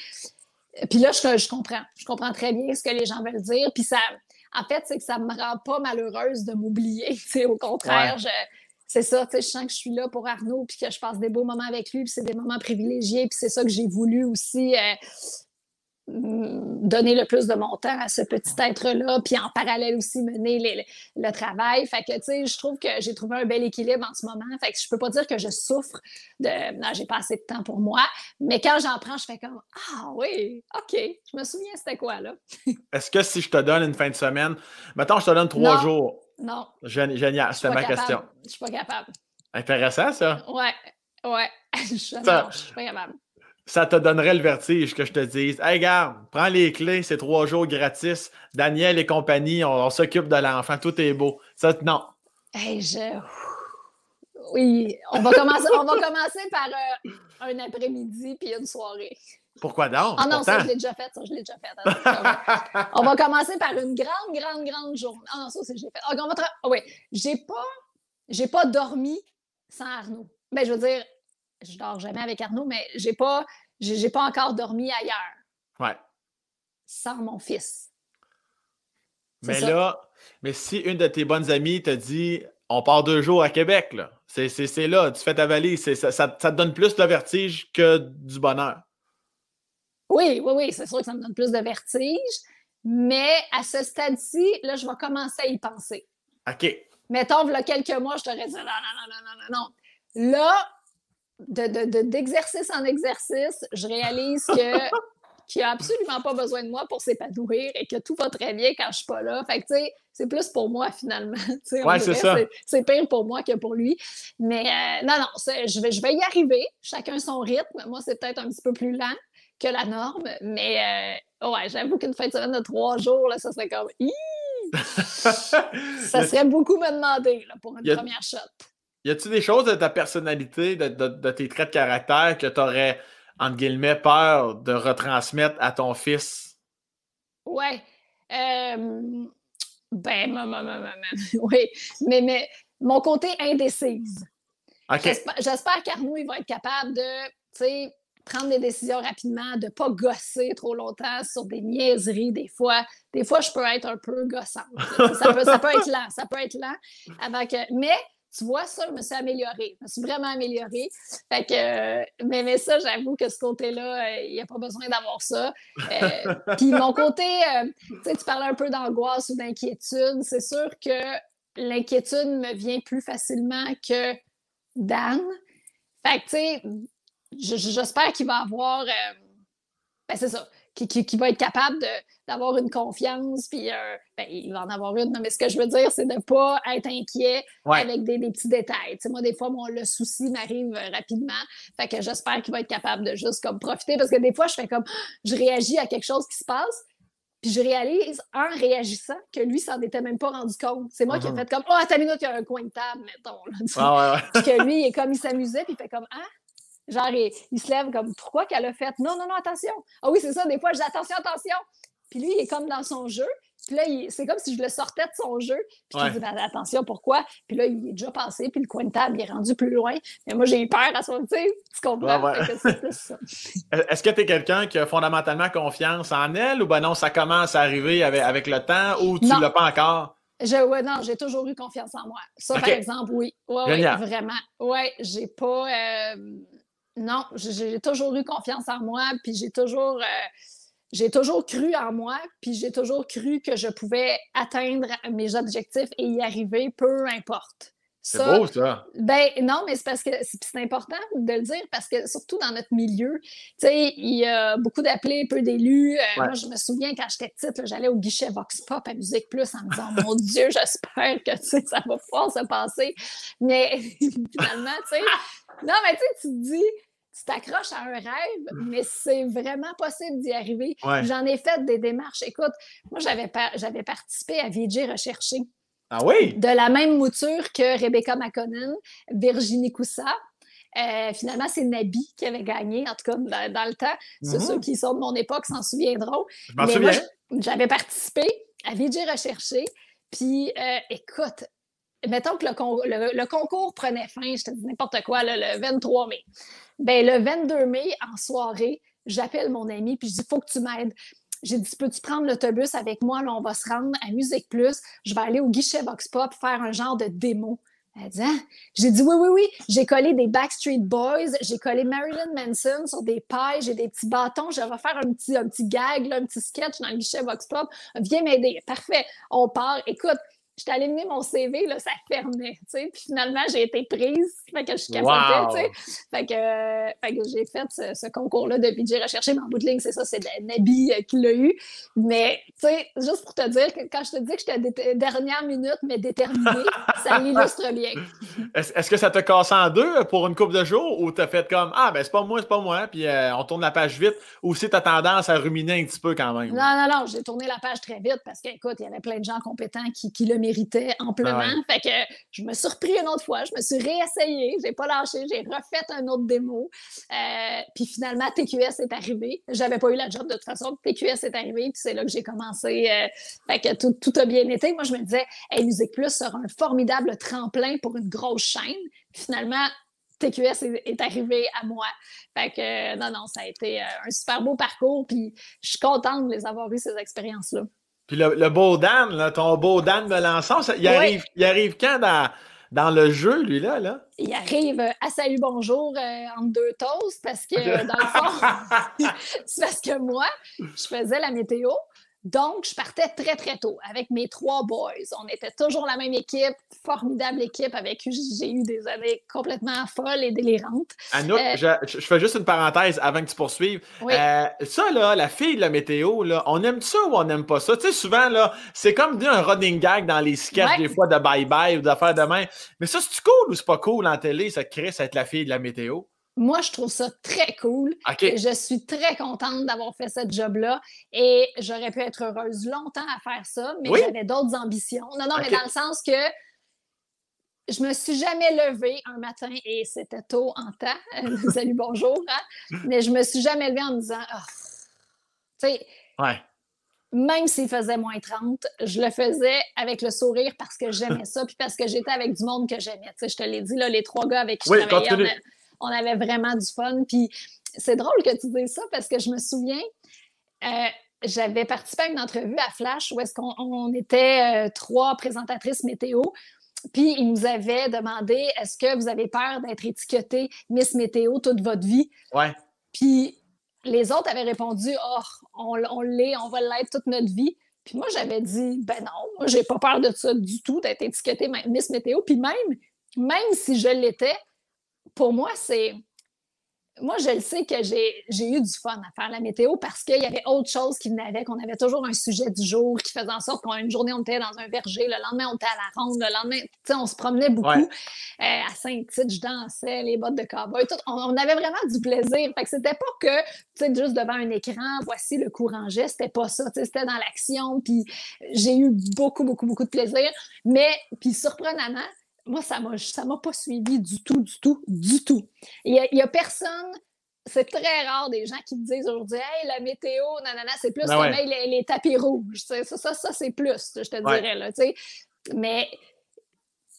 Puis là, je, je, comprends. Je comprends très bien ce que les gens veulent dire. Puis ça, en fait, c'est que ça me rend pas malheureuse de m'oublier. Tu sais, au contraire, c'est ça, tu sais, je sens que je suis là pour Arnaud, puis que je passe des beaux moments avec lui, puis c'est des moments privilégiés, puis c'est ça que j'ai voulu aussi euh, donner le plus de mon temps à ce petit être-là, puis en parallèle aussi mener le travail. Fait que, tu sais, je trouve que j'ai trouvé un bel équilibre en ce moment. Fait que je peux pas dire que je souffre de « non, j'ai pas assez de temps pour moi », mais quand j'en prends, je fais comme « ah oui, OK, je me souviens c'était quoi, là? » Est-ce que si je te donne une fin de semaine, mettons, je te donne trois jours. Non. Génial, c'était ma question. Je suis pas capable. Intéressant, ça. Ouais, ouais. je, non, je suis pas capable ça te donnerait le vertige que je te dise Hey, garde, prends les clés, c'est trois jours gratis. Daniel et compagnie, on, s'occupe de l'enfant, tout est beau. Ça, non. Hey, je. Oui, on va commencer, on va commencer par euh, un après-midi puis une soirée. Pourquoi donc? Ah non, ça, je l'ai déjà fait. Ça, je l'ai déjà fait. on va commencer par une grande, grande, grande journée. Ah non, ça, c'est j'ai fait. Ah, on va ah, oui, j'ai pas, j'ai pas dormi sans Arnaud. Ben, je veux dire, je dors jamais avec Arnaud, mais j'ai pas, j'ai pas encore dormi ailleurs. Ouais. Sans mon fils. Mais là, mais si une de tes bonnes amies te dit on part deux jours à Québec, là, c'est là, tu fais ta valise, ça, ça, te donne plus de vertige que du bonheur. Oui, oui, oui, c'est sûr que ça me donne plus de vertige, mais à ce stade-ci, là, je vais commencer à y penser. OK. Mettons, il y a quelques mois, je t'aurais dit non, non, non, non, non, non. Là, d'exercice en exercice, je réalise que qu'il n'a absolument pas besoin de moi pour s'épanouir et que tout va très bien quand je suis pas là. Fait que, tu sais, c'est plus pour moi, finalement. Ouais, c'est ça. C'est pire pour moi que pour lui. Mais euh, non, non, je vais, je vais y arriver. Chacun son rythme. Moi, c'est peut-être un petit peu plus lent que la norme. Mais euh, ouais, j'avoue qu'une fin de semaine de trois jours, là, ça serait comme... ça serait beaucoup me demander là, pour une première shot. Y a-tu des choses de ta personnalité, de, tes traits de caractère que tu aurais, entre guillemets, peur de retransmettre à ton fils? Ouais. Euh, ben, oui. Mais, mais mon côté indécise. J'espère qu'Arnaud, il va être capable de, prendre des décisions rapidement, de ne pas gosser trop longtemps sur des niaiseries des fois. Des fois, je peux être un peu gossante. ça, peut, ça peut être lent, ça peut être lent. Avec, mais tu vois, ça, je me suis améliorée. Je me suis vraiment améliorée. Fait que, euh, mais, mais ça, j'avoue que ce côté-là, euh, il n'y a pas besoin d'avoir ça. Euh, puis mon côté, tu sais, tu parlais un peu d'angoisse ou d'inquiétude. C'est sûr que l'inquiétude me vient plus facilement que Dan. Fait que, tu sais, j'espère qu'il va avoir. ben, c'est ça qui, va être capable d'avoir une confiance, puis euh, ben, il va en avoir une, mais ce que je veux dire, c'est de ne pas être inquiet avec des, petits détails. moi, des fois, le souci m'arrive euh, rapidement, fait que j'espère qu'il va être capable de juste comme profiter, parce que des fois, je fais comme, je réagis à quelque chose qui se passe, puis je réalise, en réagissant, que lui s'en était même pas rendu compte. C'est moi qui ai uh-huh. fait comme, oh, à ta minute, il y a un coin de table, mettons. Puis que lui, il est comme, il s'amusait, puis il fait comme, ah, Genre, il, se lève comme pourquoi qu'elle a fait? Non, non, non, attention. Ah oui, c'est ça, des fois, je dis attention, attention. Puis lui, il est comme dans son jeu. Puis là, c'est comme si je le sortais de son jeu. Puis je dis ben, attention, pourquoi? Puis là, il est déjà passé, puis le coin de table, il est rendu plus loin. Mais moi, j'ai eu peur à son, tu sais, tu comprends? Est-ce que tu es quelqu'un qui a fondamentalement confiance en elle ou ben non, ça commence à arriver avec, avec le temps ou tu ne l'as pas encore? Je, ouais, non, j'ai toujours eu confiance en moi. Ça, par exemple, oui. Oui, ouais, vraiment. Oui, j'ai pas. Euh, non, j'ai toujours eu confiance en moi, puis j'ai toujours. Euh, toujours cru en moi, puis j'ai toujours cru que je pouvais atteindre mes objectifs et y arriver, peu importe. C'est beau, ça. Ben non, mais c'est parce que c'est important de le dire parce que surtout dans notre milieu, tu sais, il y a beaucoup d'appelés, peu d'élus. Euh, moi, je me souviens quand j'étais petite, j'allais au guichet Vox Pop à Musique Plus en me disant Mon Dieu, j'espère que ça va pouvoir se passer. Mais finalement, tu sais, non, mais tu sais, tu te dis, tu t'accroches à un rêve, mais c'est vraiment possible d'y arriver. J'en ai fait des démarches. Écoute, moi, j'avais, j'avais participé à VJ Recherché. Ah oui? De la même mouture que Rebecca McConnell, Virginie Coussa. Euh, finalement, c'est Nabi qui avait gagné, en tout cas dans, le temps. Mm-hmm. Ceux qui sont de mon époque s'en souviendront. Je m'en souviens. J'avais participé à VJ Recherché. Puis, euh, écoute, mettons que le, concours prenait fin, je te dis n'importe quoi, le 23 mai. Ben, le 22 mai, en soirée, j'appelle mon ami, puis je dis, faut que tu m'aides. J'ai dit, peux-tu prendre l'autobus avec moi? Là, on va se rendre à Musique Plus. Je vais aller au guichet Vox Pop faire un genre de démo. Elle dit, hein? J'ai dit, oui, oui, oui. J'ai collé des Backstreet Boys, j'ai collé Marilyn Manson sur des pailles, j'ai des petits bâtons. Je vais faire un petit, un petit gag, un petit sketch dans le guichet Vox Pop. Viens m'aider. Parfait. On part. Écoute, j'étais allée mener mon CV, là, ça fermait, tu sais. Puis finalement, j'ai été prise. Fait que je suis capotais, tu sais. Fait que, fait que j'ai fait ce, concours-là de j'ai recherché, mais en bout de ligne, c'est ça, c'est Nabi euh, qui l'a eu. Mais, tu sais, juste pour te dire que quand je te dis que j'étais dernière minute, mais déterminée, ça l'illustre bien. Est-ce que ça t'a cassé en deux pour une couple de jours ou t'as fait comme Ah, ben c'est pas moi, c'est pas moi, puis euh, on tourne la page vite, ou si t'as tendance à ruminer un petit peu quand même? Non, non, non, j'ai tourné la page très vite parce qu'écoute, il y avait plein de gens compétents qui, qui le méritait amplement. Ah fait que je me suis repris une autre fois, je me suis réessayée, j'ai pas lâché, j'ai refait un autre démo. Euh, puis finalement, TQS est arrivé. J'avais pas eu la job de toute façon. TQS est arrivé, puis c'est là que j'ai commencé. Euh, fait que tout, tout, a bien été. Moi, je me disais, hey, Musique Plus sera un formidable tremplin pour une grosse chaîne. Puis finalement, TQS est, arrivé à moi. Fait que non, non, ça a été euh, un super beau parcours. Puis je suis contente de les avoir eu, ces expériences-là. Puis le, beau Dan, ton beau Dan Melançon, il, arrive, il arrive quand dans, dans le jeu, lui-là? Là? Il arrive à Salut Bonjour euh, entre deux toasts parce que, dans le fond, c'est parce que moi, je faisais la météo. Donc, je partais très, très tôt avec mes trois boys. On était toujours la même équipe, formidable équipe avec qui j'ai eu des années complètement folles et délirantes. Anouk, euh, je, fais juste une parenthèse avant que tu poursuives. Euh, ça, là, la fille de la météo, là, on aime ça ou on n'aime pas ça? Tu sais, souvent, là, c'est comme un running gag dans les sketchs, des fois, de bye-bye ou d'affaires de main. Mais ça, c'est cool ou c'est pas cool en télé, ça crée être la fille de la météo? Moi, je trouve ça très cool. Je suis très contente d'avoir fait ce job-là et j'aurais pu être heureuse longtemps à faire ça, mais j'avais d'autres ambitions. Non, non, mais dans le sens que je me suis jamais levée un matin et c'était tôt en temps. Salut, bonjour. Hein? Mais je me suis jamais levée en me disant, oh. tu sais, même s'il faisait moins 30, je le faisais avec le sourire parce que j'aimais ça, puis parce que j'étais avec du monde que j'aimais. Tu sais, je te l'ai dit, là, les trois gars avec qui je travaillais, on avait vraiment du fun. Puis c'est drôle que tu dises ça parce que je me souviens, euh, j'avais participé à une entrevue à Flash où est-ce qu'on était euh, trois présentatrices météo. Puis ils nous avaient demandé est-ce que vous avez peur d'être étiquetée Miss Météo toute votre vie? Ouais. Puis les autres avaient répondu oh, on, on l'est, on va l'être toute notre vie. Puis moi, j'avais dit, ben non, moi, j'ai pas peur de ça du tout, d'être étiquetée Miss Météo. Puis même, même si je l'étais, pour moi, c'est. Moi, je le sais que j'ai eu du fun à faire la météo parce qu'il y avait autre chose qui venait avec. On avait toujours un sujet du jour qui faisait en sorte qu'une journée, on était dans un verger, le lendemain, on était à la ronde, le lendemain, on se promenait beaucoup. Euh, à Saint-Tite, je dansais, les bottes de cowboy, tout. On, avait vraiment du plaisir. Fait que c'était pas que, tu sais, juste devant un écran, voici le courant geste, c'était pas ça. C'était dans l'action. Puis j'ai eu beaucoup, beaucoup, beaucoup de plaisir. Mais, puis surprenamment, moi, ça ne m'a pas suivi du tout, du tout, du tout. Il n'y a, personne, c'est très rare des gens qui me disent aujourd'hui, hey, la météo, nanana, c'est plus ben les, tapis rouges. Ça, ça, ça c'est plus, je te dirais. Là, Mais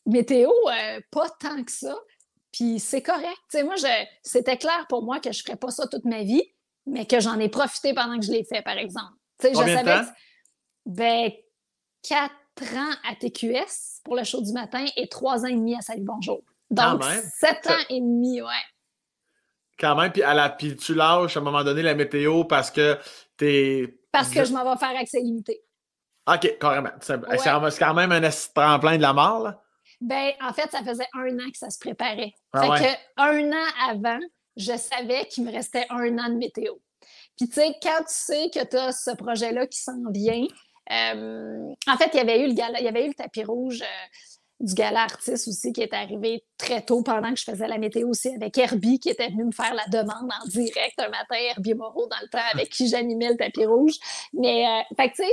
météo, euh, pas tant que ça. Puis c'est correct. moi, c'était clair pour moi que je ne ferais pas ça toute ma vie, mais que j'en ai profité pendant que je l'ai fait, par exemple. je savais ben, quatre ans à TQS pour le show du matin et trois ans et demi à Salut Bonjour. Donc, sept ans et demi, ouais. Quand même, puis, à la, puis tu lâches à un moment donné la météo parce que t'es. Parce que je m'en vais faire accès limité. OK, carrément. C'est quand même un tremplin de la mort, là? Ben, en fait, ça faisait un an que ça se préparait. Ah fait que un an avant, je savais qu'il me restait un an de météo. Puis, tu sais, quand tu sais que tu as ce projet-là qui s'en vient, en fait, il y avait eu le, il y avait eu le tapis rouge euh, du gala artiste aussi qui est arrivé très tôt pendant que je faisais la météo aussi avec Herbie qui était venu me faire la demande en direct un matin, Herbie Moreau dans le temps avec qui j'animais le tapis rouge. Mais, euh, fait tu sais,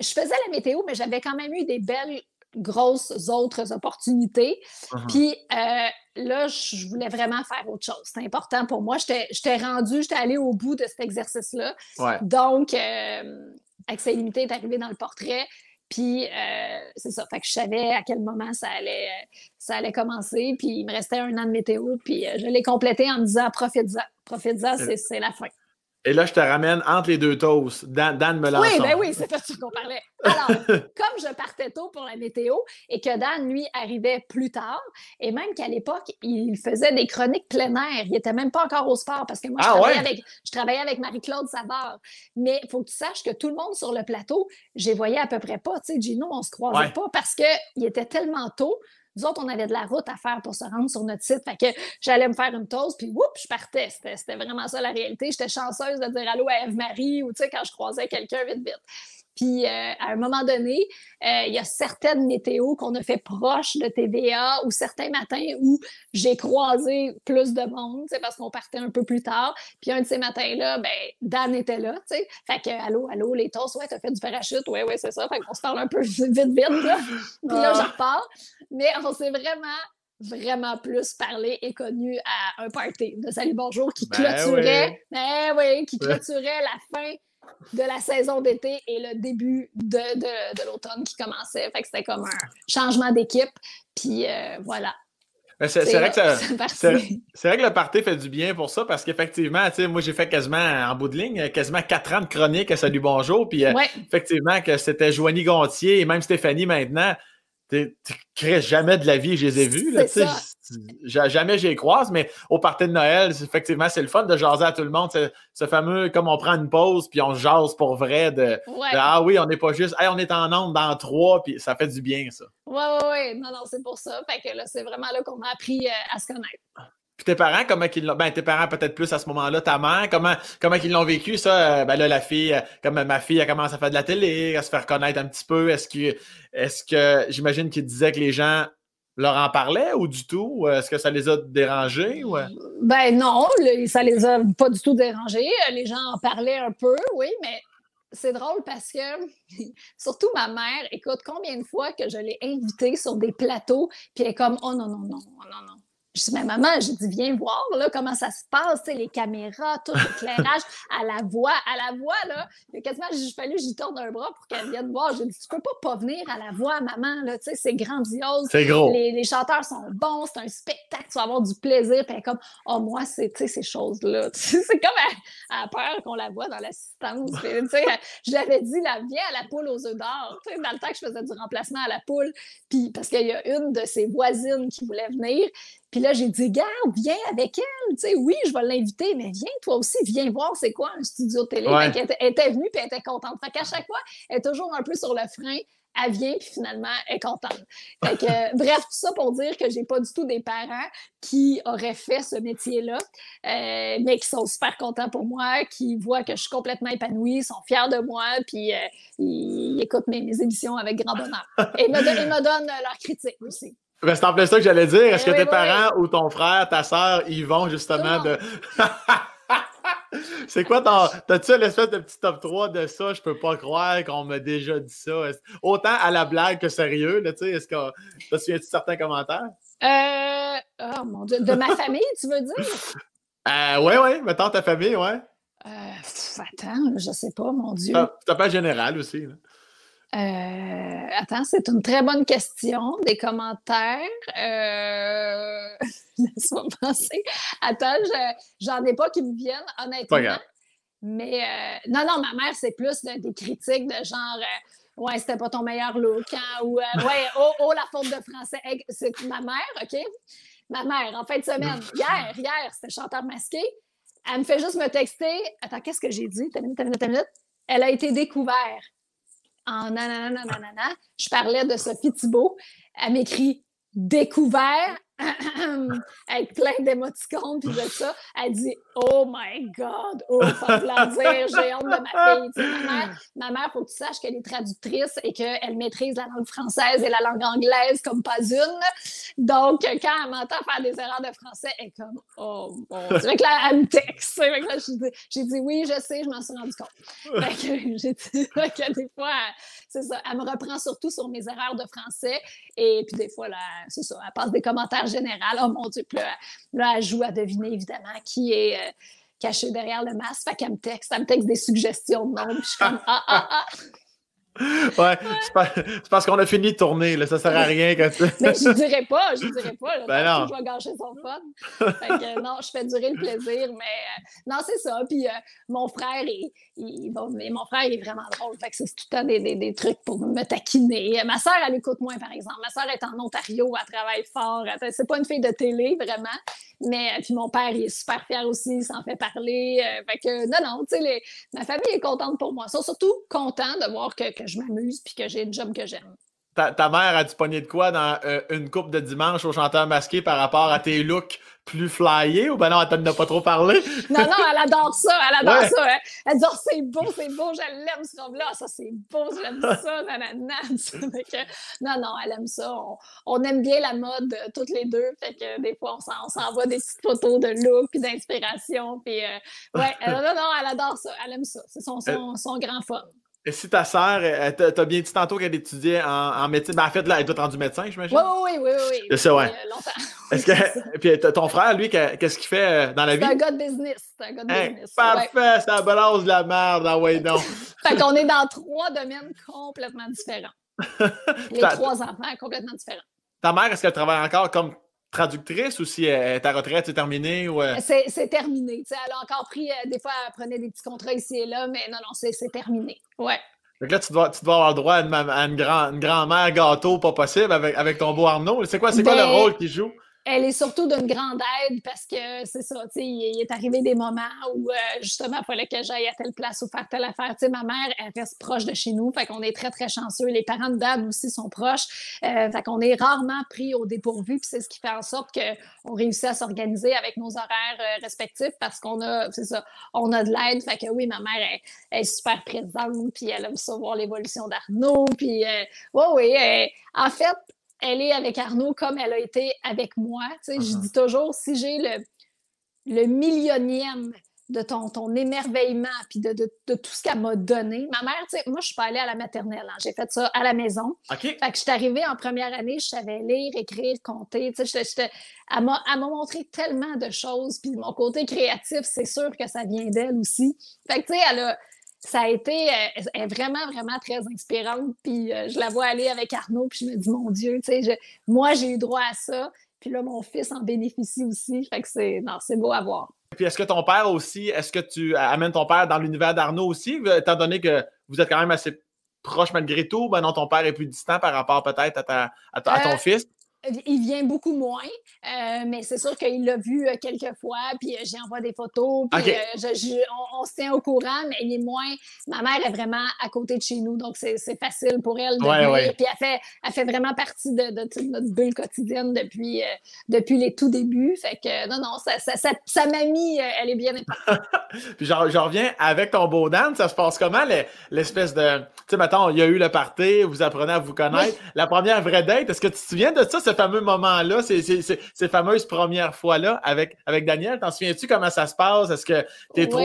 je faisais la météo, mais j'avais quand même eu des belles grosses autres opportunités. Uh-huh. Puis euh, là, je voulais vraiment faire autre chose. C'était important pour moi. J'étais rendue, j'étais allée au bout de cet exercice-là. Donc, euh, Accès limité est arrivé dans le portrait. Puis, euh, c'est ça. Fait que je savais à quel moment ça allait, ça allait commencer. Puis, il me restait un an de météo. Puis, je l'ai complété en me disant profite-en. Profite-en, c'est la fin. Et là, je te ramène entre les deux toasts. Dan, Dan Melançon. Oui, ben oui, c'est de ça qu'on parlait. Alors, comme je partais tôt pour la météo et que Dan, lui, arrivait plus tard, et même qu'à l'époque, il faisait des chroniques plein air. Il n'était même pas encore au sport parce que moi, je, ah travaillais, avec, je travaillais avec Marie-Claude Savard. Mais il faut que tu saches que tout le monde sur le plateau, j'ai voyais à peu près pas. Tu sais, Gino, on se croisait pas parce qu'il était tellement tôt nous autres, on avait de la route à faire pour se rendre sur notre site. Fait que j'allais me faire une toast, puis whoop, je partais. C'était vraiment ça la réalité. J'étais chanceuse de dire allô à Eve-Marie ou tu sais, quand je croisais quelqu'un vite, vite. Puis euh, à un moment donné, euh, il y a certaines météos qu'on a fait proches de TVA ou certains matins où j'ai croisé plus de monde, parce qu'on partait un peu plus tard. Puis un de ces matins-là, ben, Dan était là, tu sais. Fait que, allô, allô, les tosses, ouais, t'as fait du parachute, ouais, ouais, c'est ça. Fait qu'on se parle un peu vite, vite, là. Puis là, j'en repars. Mais on s'est vraiment vraiment plus parlé et connu à un party de Salut Bonjour qui ben clôturait, ben oui, qui clôturait la fin de la saison d'été et le début de, de, l'automne qui commençait. Fait que c'était comme un changement d'équipe. Puis euh, voilà. C'est vrai, que vrai que le party fait du bien pour ça parce qu'effectivement, moi j'ai fait quasiment en bout de ligne, quasiment quatre ans de chronique à Salut Bonjour. Puis euh, effectivement, que c'était Joanie Gontier et même Stéphanie maintenant tu crées jamais de la vie, je les ai vus. Là, jamais j'y croise, mais au party de Noël, effectivement, c'est le fun de jaser à tout le monde. Ce fameux, comme on prend une pause, puis on jase pour vrai de, Ah oui, on n'est pas juste on est en onde dans trois, puis ça fait du bien, ça. Oui, oui, oui. Non, non, c'est pour ça. Fait que là, c'est vraiment là qu'on a appris euh, à se connaître. Puis tes parents, comment qu'ils l'ont. Ben, tes parents peut-être plus à ce moment-là, ta mère, comment, comment ils l'ont vécu, ça? Euh, ben là, la fille, euh, comme ma fille, elle commence à faire de la télé, à se faire connaître un petit peu. Est-ce que est-ce que j'imagine qu'ils disaient que les gens leur en parlaient ou du tout? Est-ce que ça les a dérangés? Ou... Ben non, ça les a pas du tout dérangés. Les gens en parlaient un peu, oui, mais c'est drôle parce que, surtout ma mère, écoute, combien de fois que je l'ai invitée sur des plateaux, puis elle est comme, oh non, non, non, non, non. Je dis, mais maman, j'ai dit, viens voir là, comment ça se passe, les caméras, tout l'éclairage, à la voix, à la voix, là. Il a quasiment j'ai fallu que j'y tourne un bras pour qu'elle vienne voir. J'ai dit, tu peux pas pas venir à la voix, maman, là, tu sais, c'est grandiose. C'est gros. Les, chanteurs sont bons, c'est un spectacle, tu vas avoir du plaisir. Puis elle comme, oh, moi, c'est, tu sais, ces choses-là. c'est comme à, à peur qu'on la voit dans l'assistance. tu sais, je l'avais dit, la viens à la poule aux œufs d'or, tu sais, dans le temps que je faisais du remplacement à la poule. Puis parce qu'il y a une de ses voisines qui voulait venir. Puis là, j'ai dit, garde, viens avec elle. Tu sais, oui, je vais l'inviter, mais viens toi aussi, viens voir c'est quoi un studio télé. elle, était, venue, puis elle était contente. Fait qu'à chaque fois, elle est toujours un peu sur le frein. Elle vient, puis finalement, elle est contente. Fait que, bref, tout ça pour dire que j'ai pas du tout des parents qui auraient fait ce métier-là, euh, mais qui sont super contents pour moi, qui voient que je suis complètement épanouie, sont fiers de moi, puis euh, ils, écoutent mes, émissions avec grand bonheur. Et me, et me donnent leur critique aussi. Ben, c'est en plus ça que j'allais dire. Est-ce que tes parents ou ton frère, ta soeur, ils vont justement de. c'est quoi ton. T'as-tu l'espèce de petit top 3 de ça? Je peux pas croire qu'on m'a déjà dit ça. Autant à la blague que sérieux, là, tu sais. Est-ce que. T'as suivi certains commentaires? Euh. Oh mon Dieu. De ma famille, tu veux dire? Euh, ouais, ouais. Mettons ta famille, ouais. Euh, attends, je sais pas, mon Dieu. T'as pas général aussi. Là. Euh, attends, c'est une très bonne question. Des commentaires. Euh, laisse-moi penser. Attends, j'en ai pas qui me viennent, honnêtement. Mais euh, non, non, ma mère, c'est plus des critiques de genre Ouais, c'était pas ton meilleur look. Hein, ou, ouais, oh, oh, la faute de français. C'est ma mère, OK? Ma mère, en fin de semaine, hier, hier, c'était chanteur masqué. Elle me fait juste me texter. Attends, qu'est-ce que j'ai dit? T'as minute, t'as minute, t'as minute. Elle a été découverte en nanana, nanana. Je parlais de Sophie Thibault. Elle m'écrit découvert avec plein d'émoticônes puis de ça. Elle dit Oh my God, oh, ça dire, j'ai honte de ma fille. ma mère, ma mère, faut que tu saches qu'elle est traductrice et qu'elle maîtrise la langue française et la langue anglaise comme pas une. Donc, quand elle m'entend faire des erreurs de français, elle est comme Oh. C'est vrai que là, elle me texte. j'ai dit, Oui, je sais, je m'en suis rendu compte. j'ai dit que des fois, c'est ça. Elle me reprend surtout sur mes erreurs de français. Et puis des fois, là, c'est ça, elle passe des commentaires généraux. Oh mon Dieu, puis là, elle joue à deviner évidemment qui est euh, caché derrière le masque. Fait me texte, elle me texte des suggestions de nom. Puis je suis comme Ah, ah, ah. Ouais, c'est parce qu'on a fini de tourner, là, ça sert à rien quand tu... Mais je dirais pas, je dirais pas, là, ben non. je vais gâcher son fun. Fait que, non, je fais durer le plaisir, mais euh, non, c'est ça. Puis euh, mon frère, il, il, bon, mais mon frère, il est vraiment drôle, fait que c'est tout le temps des, des, des, trucs pour me taquiner. Ma soeur, elle écoute moins, par exemple. Ma soeur est en Ontario, elle travaille fort. C'est pas une fille de télé, vraiment. Mais euh, puis mon père, il est super fier aussi, il s'en fait parler. fait que non, non, tu sais, ma famille est contente pour moi. Ils sont surtout contents de voir que, que je m'amuse puis que j'ai le job que j'aime. Ta, ta, mère a-tu pogné de quoi dans euh, une coupe de dimanche au chanteur masqué par rapport à tes looks plus flyés ou ben non, elle t'en a pas trop parlé? non, non, elle adore ça, elle adore ça. Hein. Elle dit oh, c'est beau, c'est beau, je l'aime ce robe-là, ça c'est beau, j'aime ça, nanana. non, non, elle aime ça. On, aime bien la mode euh, toutes les deux, fait que des fois on s'envoie des petites photos de look puis d'inspiration. Puis euh, ouais, non, non, elle adore ça, elle aime ça. C'est son, son, son grand fun. Et si ta sœur, t'as bien dit tantôt qu'elle étudiait en, en médecine, ben, en fait, là, elle doit être rendue médecin, j'imagine? Oui, oui, oui, oui. C'est ça, ouais. Euh, longtemps. Est-ce que, puis ton frère, lui, qu'est-ce qu'il fait euh, dans la vie? C'est un gars de business. C'est un gars de business. Parfait, c'est la balance de la merde, ah ouais, non. fait qu'on est dans trois domaines complètement différents. Les trois enfants complètement différents. Ta mère, est-ce qu'elle travaille encore comme traductrice ou si euh, ta retraite est terminée? Ou... Euh? C'est terminé. elle a encore pris, euh, des fois, elle prenait des petits contrats ici et là, mais non, non, c'est terminé. Ouais. Donc là, tu dois, tu dois avoir le droit à une, une, grand-mère gâteau, pas possible, avec, avec ton beau Arnaud. C'est quoi, quoi le ben, rôle qu'il joue? Elle est surtout d'une grande aide parce que c'est ça, tu sais, il est arrivé des moments où euh, justement, il fallait que j'aille à telle place ou faire telle affaire. Tu sais, ma mère, elle reste proche de chez nous, fait qu'on est très, très chanceux. Les parents de Dad aussi sont proches, euh, fait qu'on est rarement pris au dépourvu, puis c'est ce qui fait en sorte qu'on réussit à s'organiser avec nos horaires euh, respectifs parce qu'on a, c'est ça, on a de l'aide. Fait que oui, ma mère, elle, est super présente, puis elle aime ça voir l'évolution d'Arnaud, puis oui, oui, en fait, elle est avec Arnaud comme elle a été avec moi. Je uh-huh. dis toujours, si j'ai le, le millionième de ton, ton émerveillement puis de, tout ce qu'elle m'a donné. Ma mère, tu sais, moi, je suis pas allée à la maternelle. Hein. J'ai fait ça à la maison. Fait que je suis arrivée en première année, je savais lire, écrire, compter. Tu sais, elle m'a montré tellement de choses. Puis mon côté créatif, c'est sûr que ça vient d'elle aussi. Fait que, tu sais, elle a ça a été euh, vraiment, vraiment très inspirante. Puis euh, je la vois aller avec Arnaud, puis je me dis, mon Dieu, tu sais, moi, j'ai eu droit à ça. Puis là, mon fils en bénéficie aussi. Fait que c'est, non, c'est beau à voir. Puis est-ce que ton père aussi, est-ce que tu amènes ton père dans l'univers d'Arnaud aussi, étant donné que vous êtes quand même assez proche malgré tout? Ben non, ton père est plus distant par rapport peut-être à, à, ton euh, fils? Il vient beaucoup moins, euh, mais c'est sûr qu'il l'a vu euh, quelques fois, puis euh, j'y envoie des photos, puis on, se tient au courant, mais il est moins. Ma mère est vraiment à côté de chez nous, donc c'est facile pour elle de venir. Puis elle fait, elle fait vraiment partie de, notre bulle quotidienne depuis, depuis les tout débuts. Fait que non, non, ça, ça, sa mamie, elle est bien importante. puis j'en reviens avec ton beau Dan, ça se passe comment l'espèce de. Tu sais, mettons, il y a eu le party, vous apprenez à vous connaître. La première vraie date, est-ce que tu te souviens de ça? Fameux moment-là, ces, ces, fameuses premières fois-là avec, avec Daniel. T'en souviens-tu comment ça se passe? Est-ce que tu es, trop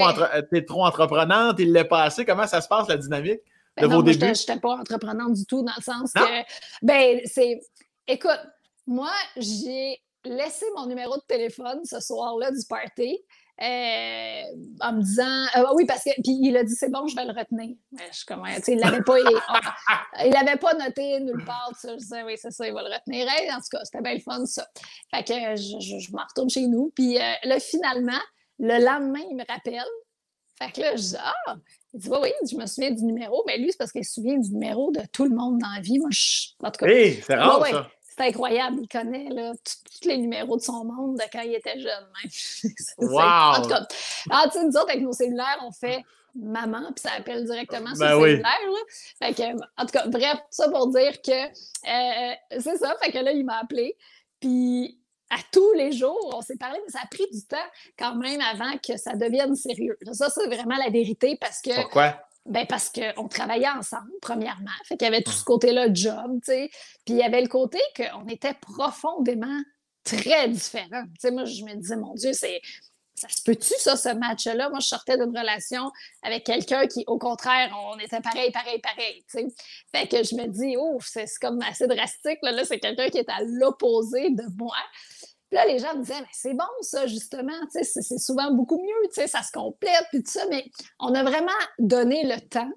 es trop entreprenante? Il l'est passé? Comment ça se passe, la dynamique de ben vos débuts? Je n'étais pas entreprenante du tout, dans le sens que, ben, c'est. Écoute, moi, j'ai laissé mon numéro de téléphone ce soir-là du party. Euh, en me disant euh, oui parce que puis il a dit c'est bon je vais le retenir je comment il l'avait pas il, avait pas noté nulle part ça, je disais oui c'est ça il va le retenir en tout cas c'était bien le fun ça fait que je, je, m'en retourne chez nous puis euh, là finalement le lendemain il me rappelle Fait que là, je dis Ah, il dit, oui, oui, je me souviens du numéro. Mais lui, c'est parce qu'il se souvient du numéro de tout le monde dans la vie. Moi, je. En tout cas. Hey, c'est rare, ça. C'est incroyable. Il connaît là, tous les numéros de son monde de quand il était jeune. Même. wow! En tout cas, ah, tu sais, nous autres, avec nos cellulaires, on fait maman, puis ça appelle directement sur ben le cellulaire. Fait que, en tout cas, bref, ça pour dire que euh, c'est ça. Fait que là, il m'a appelé. Puis à tous les jours, on s'est parlé, mais ça a pris du temps quand même avant que ça devienne sérieux. Ça, c'est vraiment la vérité parce que. Pourquoi? Ben parce qu'on travaillait ensemble, premièrement. Fait qu'il y avait tout ce côté-là, job, tu sais. Puis il y avait le côté qu'on était profondément très différents. Tu sais, moi, je me disais, mon Dieu, c'est. Ça se peut-tu, ça, ce match-là? Moi, je sortais d'une relation avec quelqu'un qui, au contraire, on était pareil, pareil, pareil. Tu sais. Fait que je me dis, oh, c'est comme assez drastique. Là, là c'est quelqu'un qui est à l'opposé de moi. Puis là, les gens me disaient, mais c'est bon ça, justement, c'est souvent beaucoup mieux, ça se complète, puis tout ça, mais on a vraiment donné le temps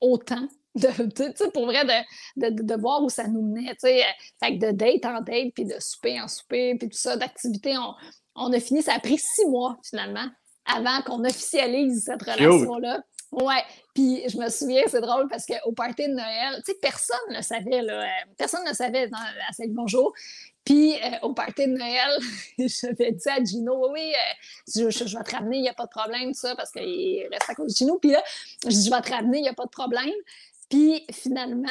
au temps de, pour vrai, de, de, de, voir où ça nous menait. Fait que de date en date, puis de souper en souper, puis tout ça, d'activité, on, on, a fini, ça a pris six mois finalement avant qu'on officialise cette relation-là. Ouais, puis je me souviens, c'est drôle parce qu'au party de Noël, tu sais, personne ne savait, là, euh, personne ne savait dans, à Salut Bonjour. Puis euh, au party de Noël, j'avais dit à Gino, oui, euh, je, vais te ramener, il n'y a pas de problème, ça, parce qu'il reste à cause de Gino. Puis là, je dis, je vais te ramener, il n'y a pas de problème. Puis finalement,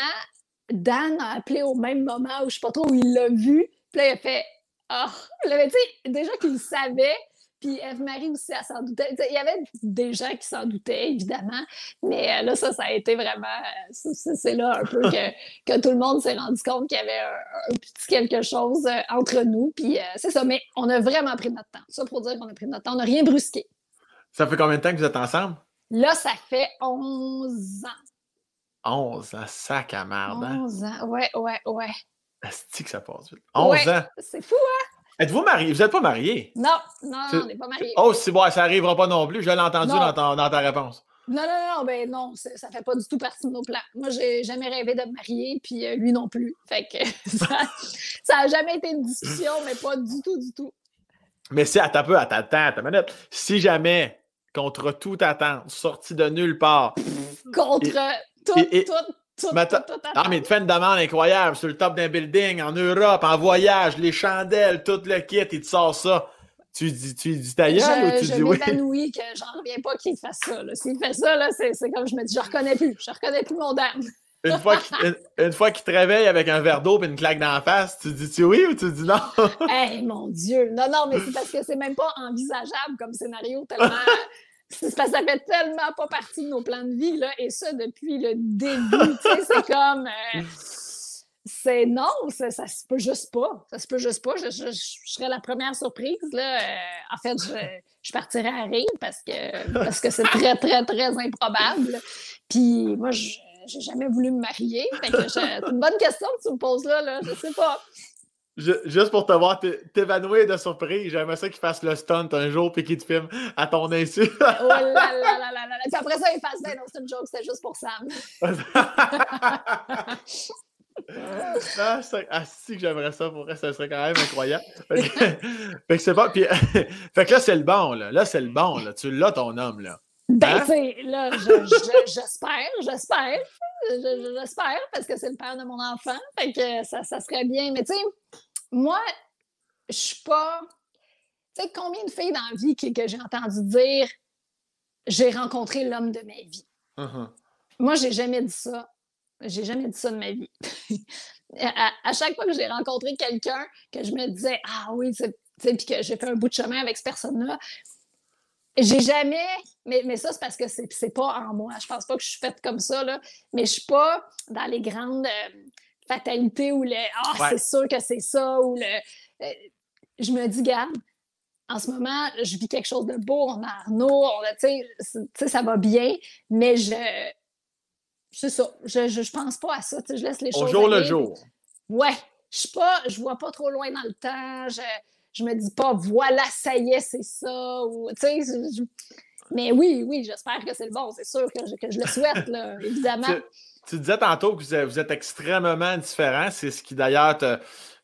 Dan a appelé au même moment où je ne sais pas trop où il l'a vu. Puis là, il a fait, ah, oh. tu sais, déjà qu'il savait, puis Eve-Marie aussi, elle s'en doutait. Il y avait des gens qui s'en doutaient, évidemment. Mais euh, là, ça, ça a été vraiment. Euh, c'est là un peu que, que tout le monde s'est rendu compte qu'il y avait un, petit quelque chose euh, entre nous. Puis c'est ça. Mais on a vraiment pris notre temps. Ça pour dire qu'on a pris notre temps. On n'a rien brusqué. Ça fait combien de temps que vous êtes ensemble? Là, ça fait 11 ans. 11 ans, sac à merde. 11 hein? ans, ouais, ouais, ouais. C'est que ça passe vite. 11 ans? C'est fou, hein? Êtes-vous marié? Vous n'êtes pas marié? Non, non, on n'est pas marié. Oh, si bon, ça n'arrivera pas non plus. Je l'ai entendu dans, dans, ta réponse. Non, non, non, ben non, ça ne fait pas du tout partie de nos plans. Moi, j'ai jamais rêvé de me marier, puis euh, lui non plus. Fait que ça n'a jamais été une discussion, mais pas du tout, du tout. Mais si, à ta peu, à ta à ta minute, si jamais, contre toute attente, sorti de nulle part. Contre toute, toute, ah, mais tu fais une demande incroyable sur le top d'un building, en Europe, en voyage, les chandelles, tout le kit, il te sort ça. Tu dis, tu dis ta ou tu dis oui? Je que j'en reviens pas qu'il fasse ça. S'il fait ça, c'est comme je me dis, je reconnais plus. Je reconnais plus mon dame. Une fois qu'il te réveille avec un verre d'eau et une claque dans la face, tu dis-tu oui ou tu dis non? hey, mon Dieu! Non, non, mais c'est parce que c'est même pas envisageable comme scénario tellement ça fait tellement pas partie de nos plans de vie, là, et ça depuis le début. c'est comme. Euh, c'est non, ça, ça se peut juste pas. Ça se peut juste pas. Je, serais la première surprise. Là. Euh, en fait, je, partirais à rire parce que parce que c'est très, très, très improbable. Puis moi, je n'ai jamais voulu me marier. C'est une bonne question que tu me poses là, là. Je sais pas juste pour te voir t'évanouir de surprise, j'aimerais ça qu'il fasse le stunt un jour puis qu'il te filme à ton insu. oh là là là là là. Puis après ça, il fasse ben non, c'est une joke, c'était juste pour Sam. ah, ah, si que j'aimerais ça pour ça serait quand même incroyable. fait que, c'est pas. Puis, fait que là, c'est le bon, là. Là, c'est le bon, là. Tu l'as, ton homme, là. Ben, hein? tu sais, là, j'espère, j'espère. J'espère, parce que c'est le père de mon enfant. Fait que ça, ça serait bien. Mais tu sais, moi, je suis pas. Tu sais, combien de filles dans la vie que, j'ai entendu dire j'ai rencontré l'homme de ma vie? Uh-huh. Moi, j'ai jamais dit ça. J'ai jamais dit ça de ma vie. à, chaque fois que j'ai rencontré quelqu'un, que je me disais Ah oui, tu sais, puis que j'ai fait un bout de chemin avec cette personne-là, j'ai jamais. Mais, mais ça, c'est parce que c'est pas en moi. Je pense pas que je suis faite comme ça, là. Mais je suis pas dans les grandes. Euh, fatalité ou le Ah, c'est sûr que c'est ça ou le. Euh, je me dis, garde, en ce moment, je vis quelque chose de beau, on a Arnaud, tu sais, ça va bien, mais je. C'est ça, je, je, pense pas à ça, je laisse les choses. Au jour le jour. Ouais, je suis pas, je vois pas trop loin dans le temps, je, je me dis pas, voilà, ça y est, c'est ça, ou, mais oui, oui, j'espère que c'est le bon, c'est sûr que je, que je le souhaite, là, évidemment. Tu disais tantôt que vous êtes, extrêmement différents. C'est ce qui d'ailleurs te,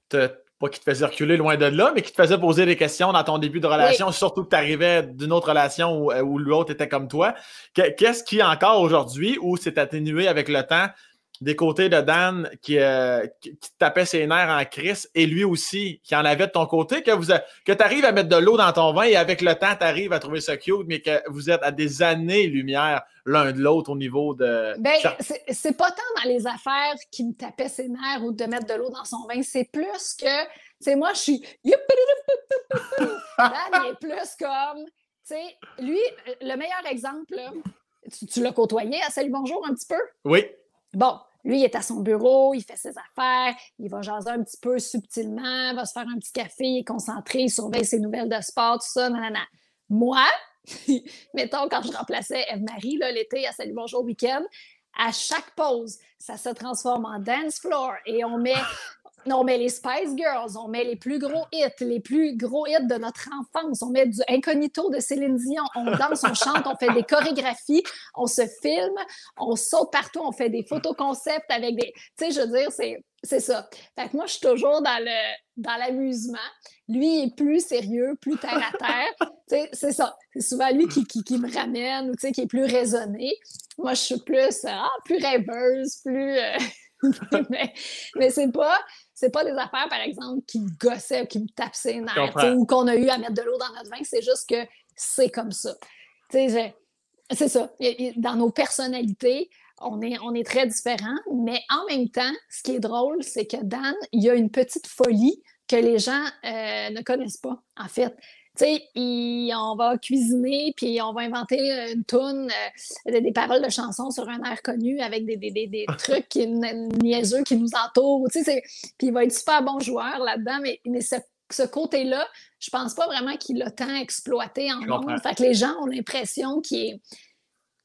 pas qui te faisait reculer loin de là, mais qui te faisait poser des questions dans ton début de relation, surtout que tu arrivais d'une autre relation où, où l'autre était comme toi. Qu'est-ce qui, encore aujourd'hui, où c'est atténué avec le temps, des côtés de Dan qui, euh, tapait ses nerfs en crise et lui aussi qui en avait de ton côté, que, vous que tu arrives à mettre de l'eau dans ton vin et avec le temps, tu arrives à trouver ça cute, mais que vous êtes à des années-lumière l'un de l'autre au niveau de. Ben, c'est pas tant dans les affaires qui me tapaient ses nerfs ou de mettre de l'eau dans son vin, c'est plus que, c'est moi, je suis. Dan est plus comme. Tu sais, lui, le meilleur exemple, tu, tu l'as côtoyé à Salut Bonjour un petit peu? Oui. Bon, lui, il est à son bureau, il fait ses affaires, il va jaser un petit peu subtilement, va se faire un petit café, il est concentré, il surveille ses nouvelles de sport, tout ça, nanana. Moi, mettons, quand je remplaçais Eve-Marie l'été à Salut Bonjour Week-end, à chaque pause, ça se transforme en dance floor et on met on met les Spice Girls, on met les plus gros hits, les plus gros hits de notre enfance, on met du Incognito de Céline Dion, on danse, on chante, on fait des chorégraphies, on se filme, on saute partout, on fait des photos concepts avec des. Tu sais, je veux dire, c'est. C'est ça. Fait que moi, je suis toujours dans le dans l'amusement. Lui est plus sérieux, plus terre à terre. c'est ça. C'est souvent lui qui, qui, me ramène ou qui est plus raisonné. Moi, je suis plus, ah, plus rêveuse, plus. Euh, mais, mais c'est pas c'est pas des affaires, par exemple, qui me gossaient ou qui me tapaient ses nerfs ou qu'on a eu à mettre de l'eau dans notre vin. C'est juste que c'est comme ça. C'est ça. Dans nos personnalités, on est, on est très différents, mais en même temps, ce qui est drôle, c'est que Dan, il y a une petite folie que les gens euh, ne connaissent pas, en fait tu sais, on va cuisiner, puis on va inventer une toune, euh, des, paroles de chansons sur un air connu avec des, des, des, trucs qui, niaiseux qui nous entourent. Tu sais, puis il va être super bon joueur là-dedans, mais, mais ce, ce côté-là, je pense pas vraiment qu'il a tant exploité en monde. Fait que les gens ont l'impression qu'il est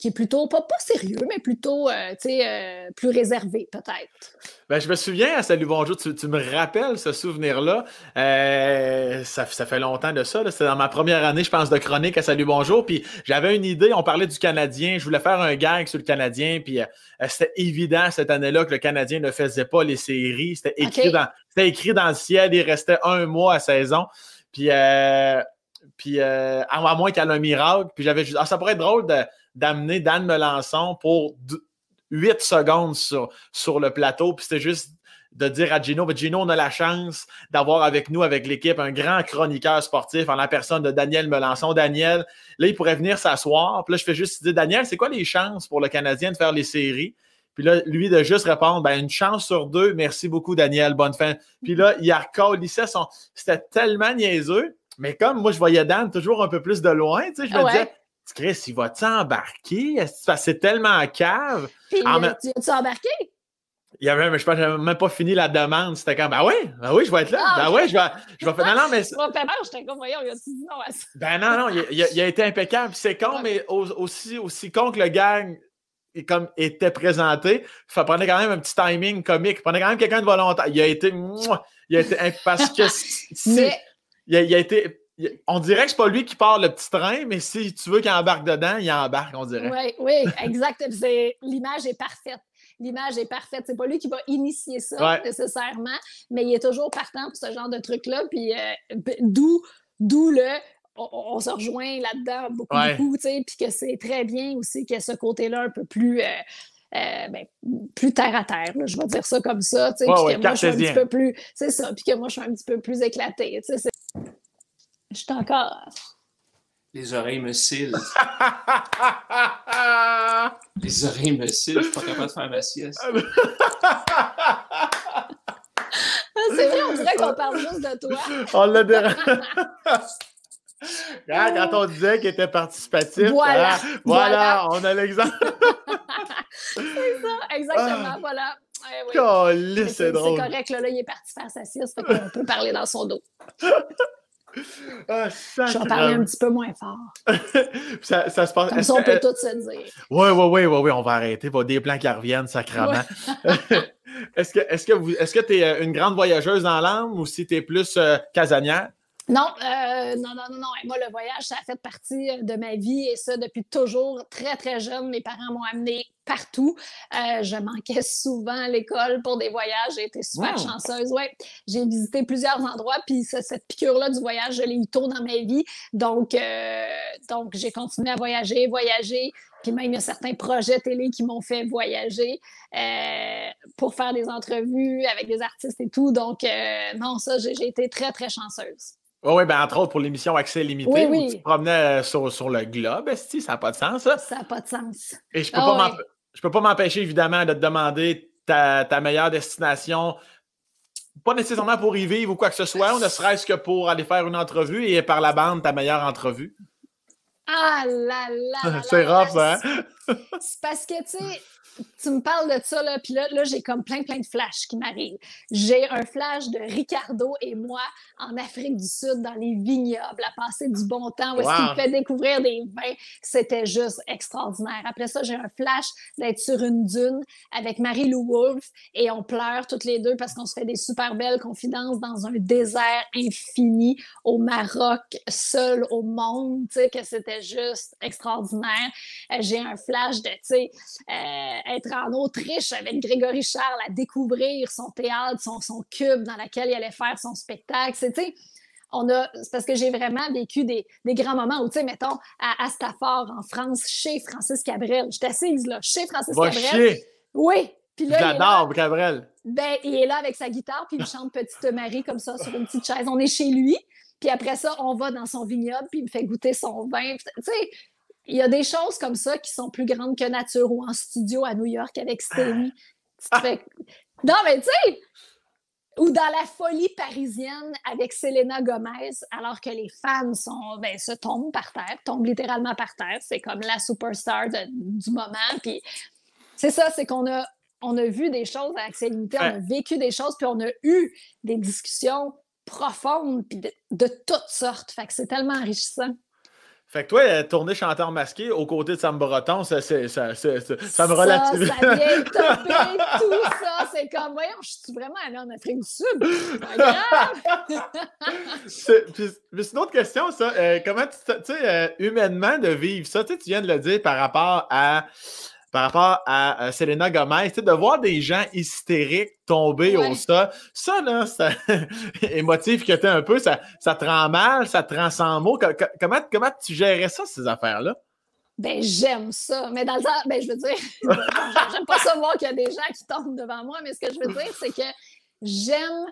qui est plutôt, pas, pas sérieux, mais plutôt, euh, euh, plus réservé, peut-être. Ben, je me souviens à Salut Bonjour, tu, tu me rappelles ce souvenir-là. Euh, ça, ça, fait longtemps de ça. C'était dans ma première année, je pense, de chronique à Salut Bonjour. Puis j'avais une idée, on parlait du Canadien. Je voulais faire un gag sur le Canadien. Puis c'était évident cette année-là que le Canadien ne faisait pas les séries. C'était écrit, dans, écrit dans le ciel. Il restait un mois à saison. Puis, puis à moins qu'il y ait un miracle. Puis j'avais juste, ah, ça pourrait être drôle de d'amener Dan Melançon pour 8 secondes sur, sur le plateau. Puis c'était juste de dire à Gino, Gino, on a la chance d'avoir avec nous, avec l'équipe, un grand chroniqueur sportif en la personne de Daniel Melançon. Daniel, là, il pourrait venir s'asseoir. Puis là, je fais juste dire, Daniel, c'est quoi les chances pour le Canadien de faire les séries? Puis là, lui, de juste répondre, ben, une chance sur deux. Merci beaucoup, Daniel. Bonne fin. Puis là, il a recollissait son. C'était tellement niaiseux. Mais comme moi, je voyais Dan toujours un peu plus de loin, tu sais, je me disais, Chris, il va t'embarquer? C'est tellement cave. Puis, en... Euh, tu as embarqué? Il y avait, mais je pense j'avais même pas fini la demande. C'était comme, ben oui, ben oui, je vais être là. Ah, ben oui, je vais, je vais faire. Non, non, mais. j'étais comme, voyons, il a dit non à ça. Ben non, non, il, a, été impeccable. C'est con, mais aussi, aussi con que le gang comme était présenté, ça prenait quand même un petit timing comique. Il prenait quand même quelqu'un de volontaire. Il a été. Il a été. Parce que. mais... il, a, il a été on dirait que c'est pas lui qui part le petit train, mais si tu veux qu'il embarque dedans, il embarque, on dirait. Oui, oui, exact. L'image est parfaite. L'image est parfaite. C'est pas lui qui va initier ça nécessairement, mais il est toujours partant pour ce genre de truc-là. Puis euh, d'où, d'où le on, se rejoint là-dedans beaucoup, beaucoup, tu sais, puis que c'est très bien aussi que ce côté-là un peu plus. Euh, euh, ben, plus terre à terre, je vais dire ça comme ça, tu sais, puis que moi je suis un petit peu plus, c'est ça, puis que moi je suis un petit peu plus éclatée, tu sais, je suis encore. Les oreilles me cillent. Les oreilles me cillent, je suis pas capable de faire ma sieste. C'est vrai, on dirait qu'on parle juste de toi. On l'a dérangé. Quand, on disait qu'il était participatif, voilà, hein, voilà, on a l'exemple. c'est ça, exactement, ah. voilà. c'est drôle. C'est correct, là, là, il est parti faire sa sieste, qu'on peut parler dans son dos. Ah, je vais parler un petit peu moins fort. ça, ça, se passe. Comme ça, on peut tout se dire. Oui, oui, oui, oui, oui, on va arrêter. Il va des plans qui reviennent, sacrément. est-ce que est-ce que vous est-ce que tu es euh, une grande voyageuse dans l'âme ou si tu es plus euh, casanière? Non, euh, non, non, non, non. moi, le voyage, ça a fait partie de ma vie et ça depuis toujours. Très, très jeune, mes parents m'ont amené partout. Euh, je manquais souvent à l'école pour des voyages. J'ai été super chanceuse. Ouais, j'ai visité plusieurs endroits, puis cette piqûre-là du voyage, je l'ai eu tôt dans ma vie. Donc, euh, donc j'ai continué à voyager, voyager. Puis même, il y a certains projets télé qui m'ont fait voyager pour faire des entrevues avec des artistes et tout. Donc, non, ça, j'ai été très, très chanceuse. oui, ben entre autres pour l'émission Accès limité, oui, où tu promenais sur, sur le globe, ça n'a pas de sens, ça? N'a pas de sens. Et je peux ah peux pas m'empêcher, évidemment, de te demander ta, ta, meilleure destination, pas nécessairement pour y vivre ou quoi que ce soit, ou ne serait-ce que pour aller faire une entrevue et par la bande, ta meilleure entrevue. Ah là là! C'est rough, hein? C'est parce que, tu sais, tu me parles de ça, là, puis là, là j'ai comme plein, plein de flashs qui m'arrivent. J'ai un flash de Ricardo et moi en Afrique du Sud, dans les vignobles, à passer du bon temps, où est-ce qu'il me fait découvrir des vins. C'était juste extraordinaire. Après ça, j'ai un flash d'être sur une dune avec Marie-Lou Wolfe et on pleure toutes les deux parce qu'on se fait des super belles confidences dans un désert infini au Maroc, seul au monde, tu sais, que c'était juste extraordinaire. Euh, j'ai un flash de, tu sais, euh, être en Autriche avec Grégory Charles, à découvrir son théâtre, son, son cube dans lequel il allait faire son spectacle. C'est, on a, c'est parce que j'ai vraiment vécu des, des grands moments où, tu sais, mettons, à Astafort, en France, chez Francis Cabrel. Je t'assise, là, chez Francis Va Cabrel. Chier. Oui. Puis là, J'adore, Cabrel. Ben, il est là avec sa guitare, puis il chante Petite Marie comme ça sur une petite chaise. On est chez lui. Puis après ça, on va dans son vignoble, puis il me fait goûter son vin. Tu sais, il y a des choses comme ça qui sont plus grandes que nature ou en studio à New York avec Stéphanie. Non, mais tu sais, ou dans la folie parisienne avec Selena Gomez, alors que les fans sont, ben, se tombent par terre, tombent littéralement par terre. C'est comme la superstar du moment. Puis c'est ça, c'est qu'on a, on a vu des choses à Accès on a vécu des choses, puis on a eu des discussions profondes, puis de, de toutes sortes. Fait que c'est tellement enrichissant. Fait que toi, euh, tourner chanteur masqué aux côtés de Sam Breton, ça, ça, ça, ça, me relativise. Ça, vient tout ça. C'est comme, voyons, je suis vraiment allée en Afrique du Sud. Pas grave. c'est une autre question, ça. Euh, comment tu sais, euh, humainement, de vivre ça, tu viens de le dire par rapport à par rapport à Selena Gomez, de voir des gens hystériques tomber au sol, ça, là, ça, émotif que tu un peu, ça, ça te rend mal, ça te rend sans mots. Comment, comment tu gérais ça, ces affaires-là? Ben, j'aime ça. Mais dans le temps, ben, je veux dire, j'aime pas ça voir qu'il y a des gens qui tombent devant moi, mais ce que je veux dire, c'est que j'aime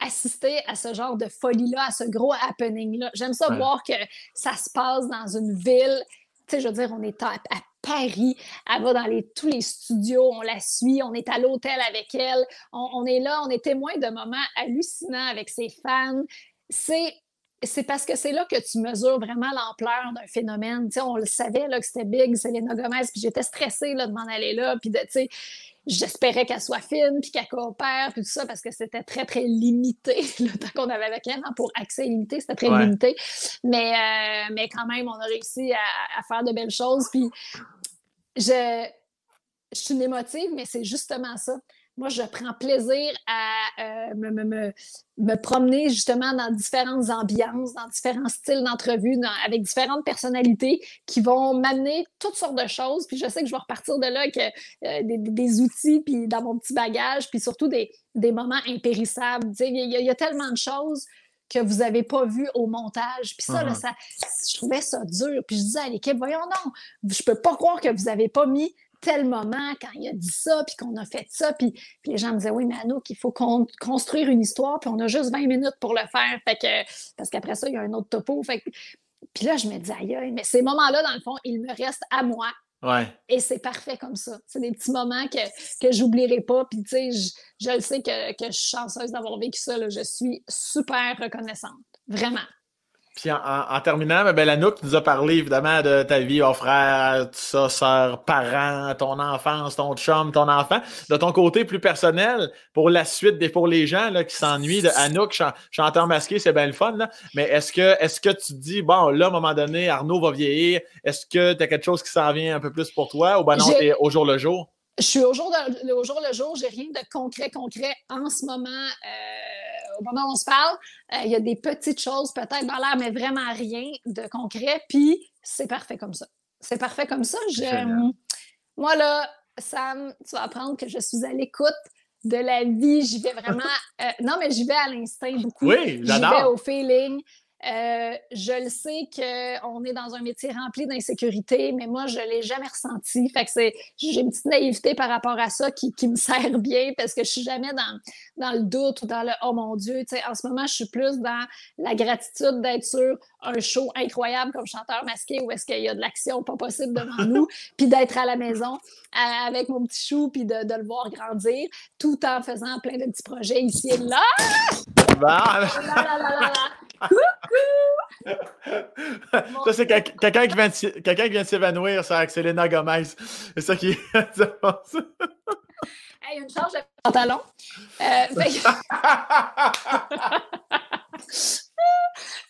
assister à ce genre de folie-là, à ce gros happening-là. J'aime ça voir que ça se passe dans une ville. Tu sais, je veux dire, on est à, à Paris. Elle va dans tous les studios, on la suit, on est à l'hôtel avec elle, on, est là, on est témoin de moments hallucinants avec ses fans. C'est c'est parce que c'est là que tu mesures vraiment l'ampleur d'un phénomène. on le savait là, que c'était big, Selena Gomez, puis j'étais stressée là, de m'en aller là, puis de, j'espérais qu'elle soit fine, puis qu'elle coopère, puis tout ça, parce que c'était très, très limité le temps qu'on avait avec elle. Hein, pour accès limité, c'était très limité. Mais, euh, mais quand même, on a réussi à, faire de belles choses. Puis je, je suis une émotive, mais c'est justement ça moi, je prends plaisir à euh, me, promener justement dans différentes ambiances, dans différents styles d'entrevue, avec différentes personnalités qui vont m'amener toutes sortes de choses. Puis je sais que je vais repartir de là avec euh, des, outils, puis dans mon petit bagage, puis surtout des, moments impérissables. Il y, a tellement de choses que vous n'avez pas vues au montage. Puis ça, là, uh-huh. ça, je trouvais ça dur. Puis je disais à l'équipe, voyons non, je peux pas croire que vous n'avez pas mis tel moment quand il a dit ça, puis qu'on a fait ça. Puis, les gens me disaient, oui, mais Anouk, il faut construire une histoire, puis on a juste 20 minutes pour le faire. Fait que, parce qu'après ça, il y a un autre topo. Fait puis là, je me dis, aïe, mais ces moments-là, dans le fond, ils me restent à moi. Ouais. Et c'est parfait comme ça. C'est des petits moments que, que j'oublierai pas. Puis, tu sais, je, je, le sais que, que je suis chanceuse d'avoir vécu ça. Là. Je suis super reconnaissante. Vraiment. Puis en, terminant, ben, Anouk, tu nous as parlé évidemment de ta vie, au frère, tout ça, soeur, parents, ton enfance, ton chum, ton enfant. De ton côté plus personnel, pour la suite, des, pour les gens là, qui s'ennuient de Anouk, chanteur masqué, c'est bien le fun. Là. Mais est-ce que, est-ce que tu te dis, bon, là, à un moment donné, Arnaud va vieillir, est-ce que tu as quelque chose qui s'en vient un peu plus pour toi? Ou ben non, t'es au jour le jour? Je suis au jour, au jour le jour, j'ai rien de concret, concret en ce moment. Euh, pendant qu'on se parle, euh, il y a des petites choses peut-être dans l'air, mais vraiment rien de concret. Puis c'est parfait comme ça. C'est parfait comme ça. Je, moi, là, Sam, tu vas apprendre que je suis à l'écoute de la vie. J'y vais vraiment. Euh, non, mais j'y vais à l'instinct beaucoup. Oui, j'adore. J'y vais au feeling. Euh, je le sais qu'on est dans un métier rempli d'insécurité, mais moi, je ne l'ai jamais ressenti. Fait que c'est, j'ai une petite naïveté par rapport à ça qui, qui, me sert bien parce que je suis jamais dans, dans le doute ou dans le oh mon Dieu. en ce moment, je suis plus dans la gratitude d'être sur un show incroyable comme chanteur masqué où est-ce qu'il y a de l'action pas possible devant nous, puis d'être à la maison euh, avec mon petit chou, puis de, de, le voir grandir, tout en faisant plein de petits projets ici et là. ça, c'est quelqu'un qui, vient de, de s'évanouir, ça, avec Selena Gomez. C'est ça qui est. hey, une charge de pantalon. Euh,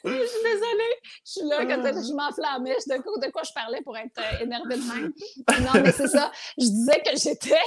je suis désolée. Je suis là quand je m'enflammais. De quoi, de quoi je parlais pour être euh, énervée de même? Non, mais c'est ça. Je disais que j'étais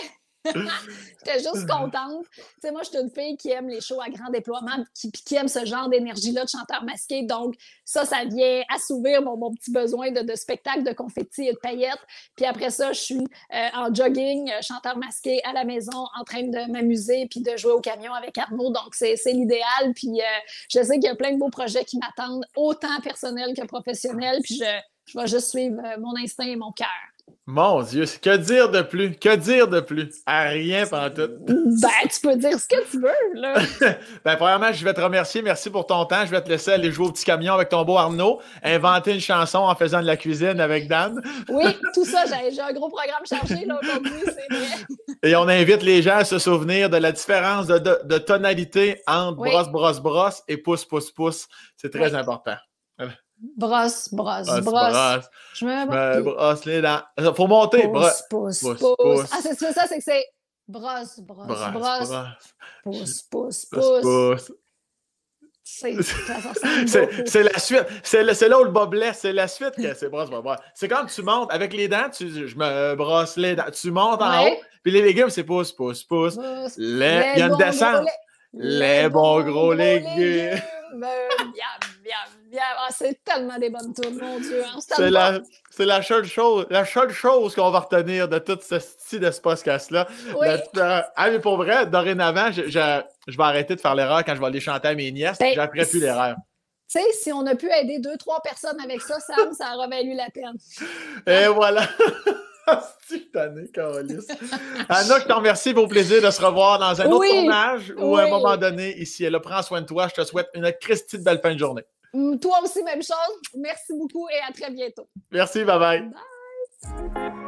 J'étais juste contente. Tu sais, moi, je suis une fille qui aime les shows à grand déploiement, qui, qui aime ce genre d'énergie-là de chanteur masqué. Donc, ça, ça vient assouvir mon, petit besoin de, spectacle, de confettis et de paillettes. Puis après ça, je suis euh, en jogging, euh, chanteur masqué à la maison, en train de m'amuser puis de jouer au camion avec Arnaud. Donc, c'est l'idéal. Puis euh, je sais qu'il y a plein de beaux projets qui m'attendent, autant personnels que professionnels. Puis je, je vais juste suivre mon instinct et mon cœur. Mon Dieu, que dire de plus? Que dire de plus? À rien pendant tout. Ben, tu peux dire ce que tu veux, là. ben, premièrement, je vais te remercier. Merci pour ton temps. Je vais te laisser aller jouer au petit camion avec ton beau Arnaud, inventer une chanson en faisant de la cuisine avec Dan. oui, tout ça, j'ai un gros programme chargé, là, aujourd'hui, c'est vrai. Et on invite les gens à se souvenir de la différence de, de, tonalité entre brosse, brosse, brosse et pouce, pouce, pouce. C'est très important. Brosse, brosse, brosse. Je me brosse les dents. Faut monter. Pousse, pousse, pousse. Ah, c'est ça, c'est que c'est brosse, brosse, brosse. Pousse, pousse, pousse. C'est la suite. C'est là où le bas blesse. C'est la suite que c'est brosse, brosse. C'est quand tu montes avec les dents, tu, je me brosse les dents. Tu montes en haut, puis les légumes, c'est pousse, pousse, pousse. Il y a une descente. Les bons gros légumes. Ah, c'est tellement des bonnes tours, mon Dieu. Hein, c'est la, la, seule chose, la seule chose qu'on va retenir de tout ce style de ce podcast-là. Oui. ah, mais pour vrai, dorénavant, je, je, vais arrêter de faire l'erreur quand je vais aller chanter à mes nièces. Ben, J'apprends plus l'erreur. Tu sais, si on a pu aider deux, trois personnes avec ça, Sam, ça aurait valu la peine. Et voilà. C'est année, Carolis. Anna, je te remercie. Au plaisir de se revoir dans un autre tournage ou à un moment donné ici. Elle prend soin de toi. Je te souhaite une Christie de belle fin de journée. Toi aussi, même chose. Merci beaucoup et à très bientôt. Merci, bye bye. Bye.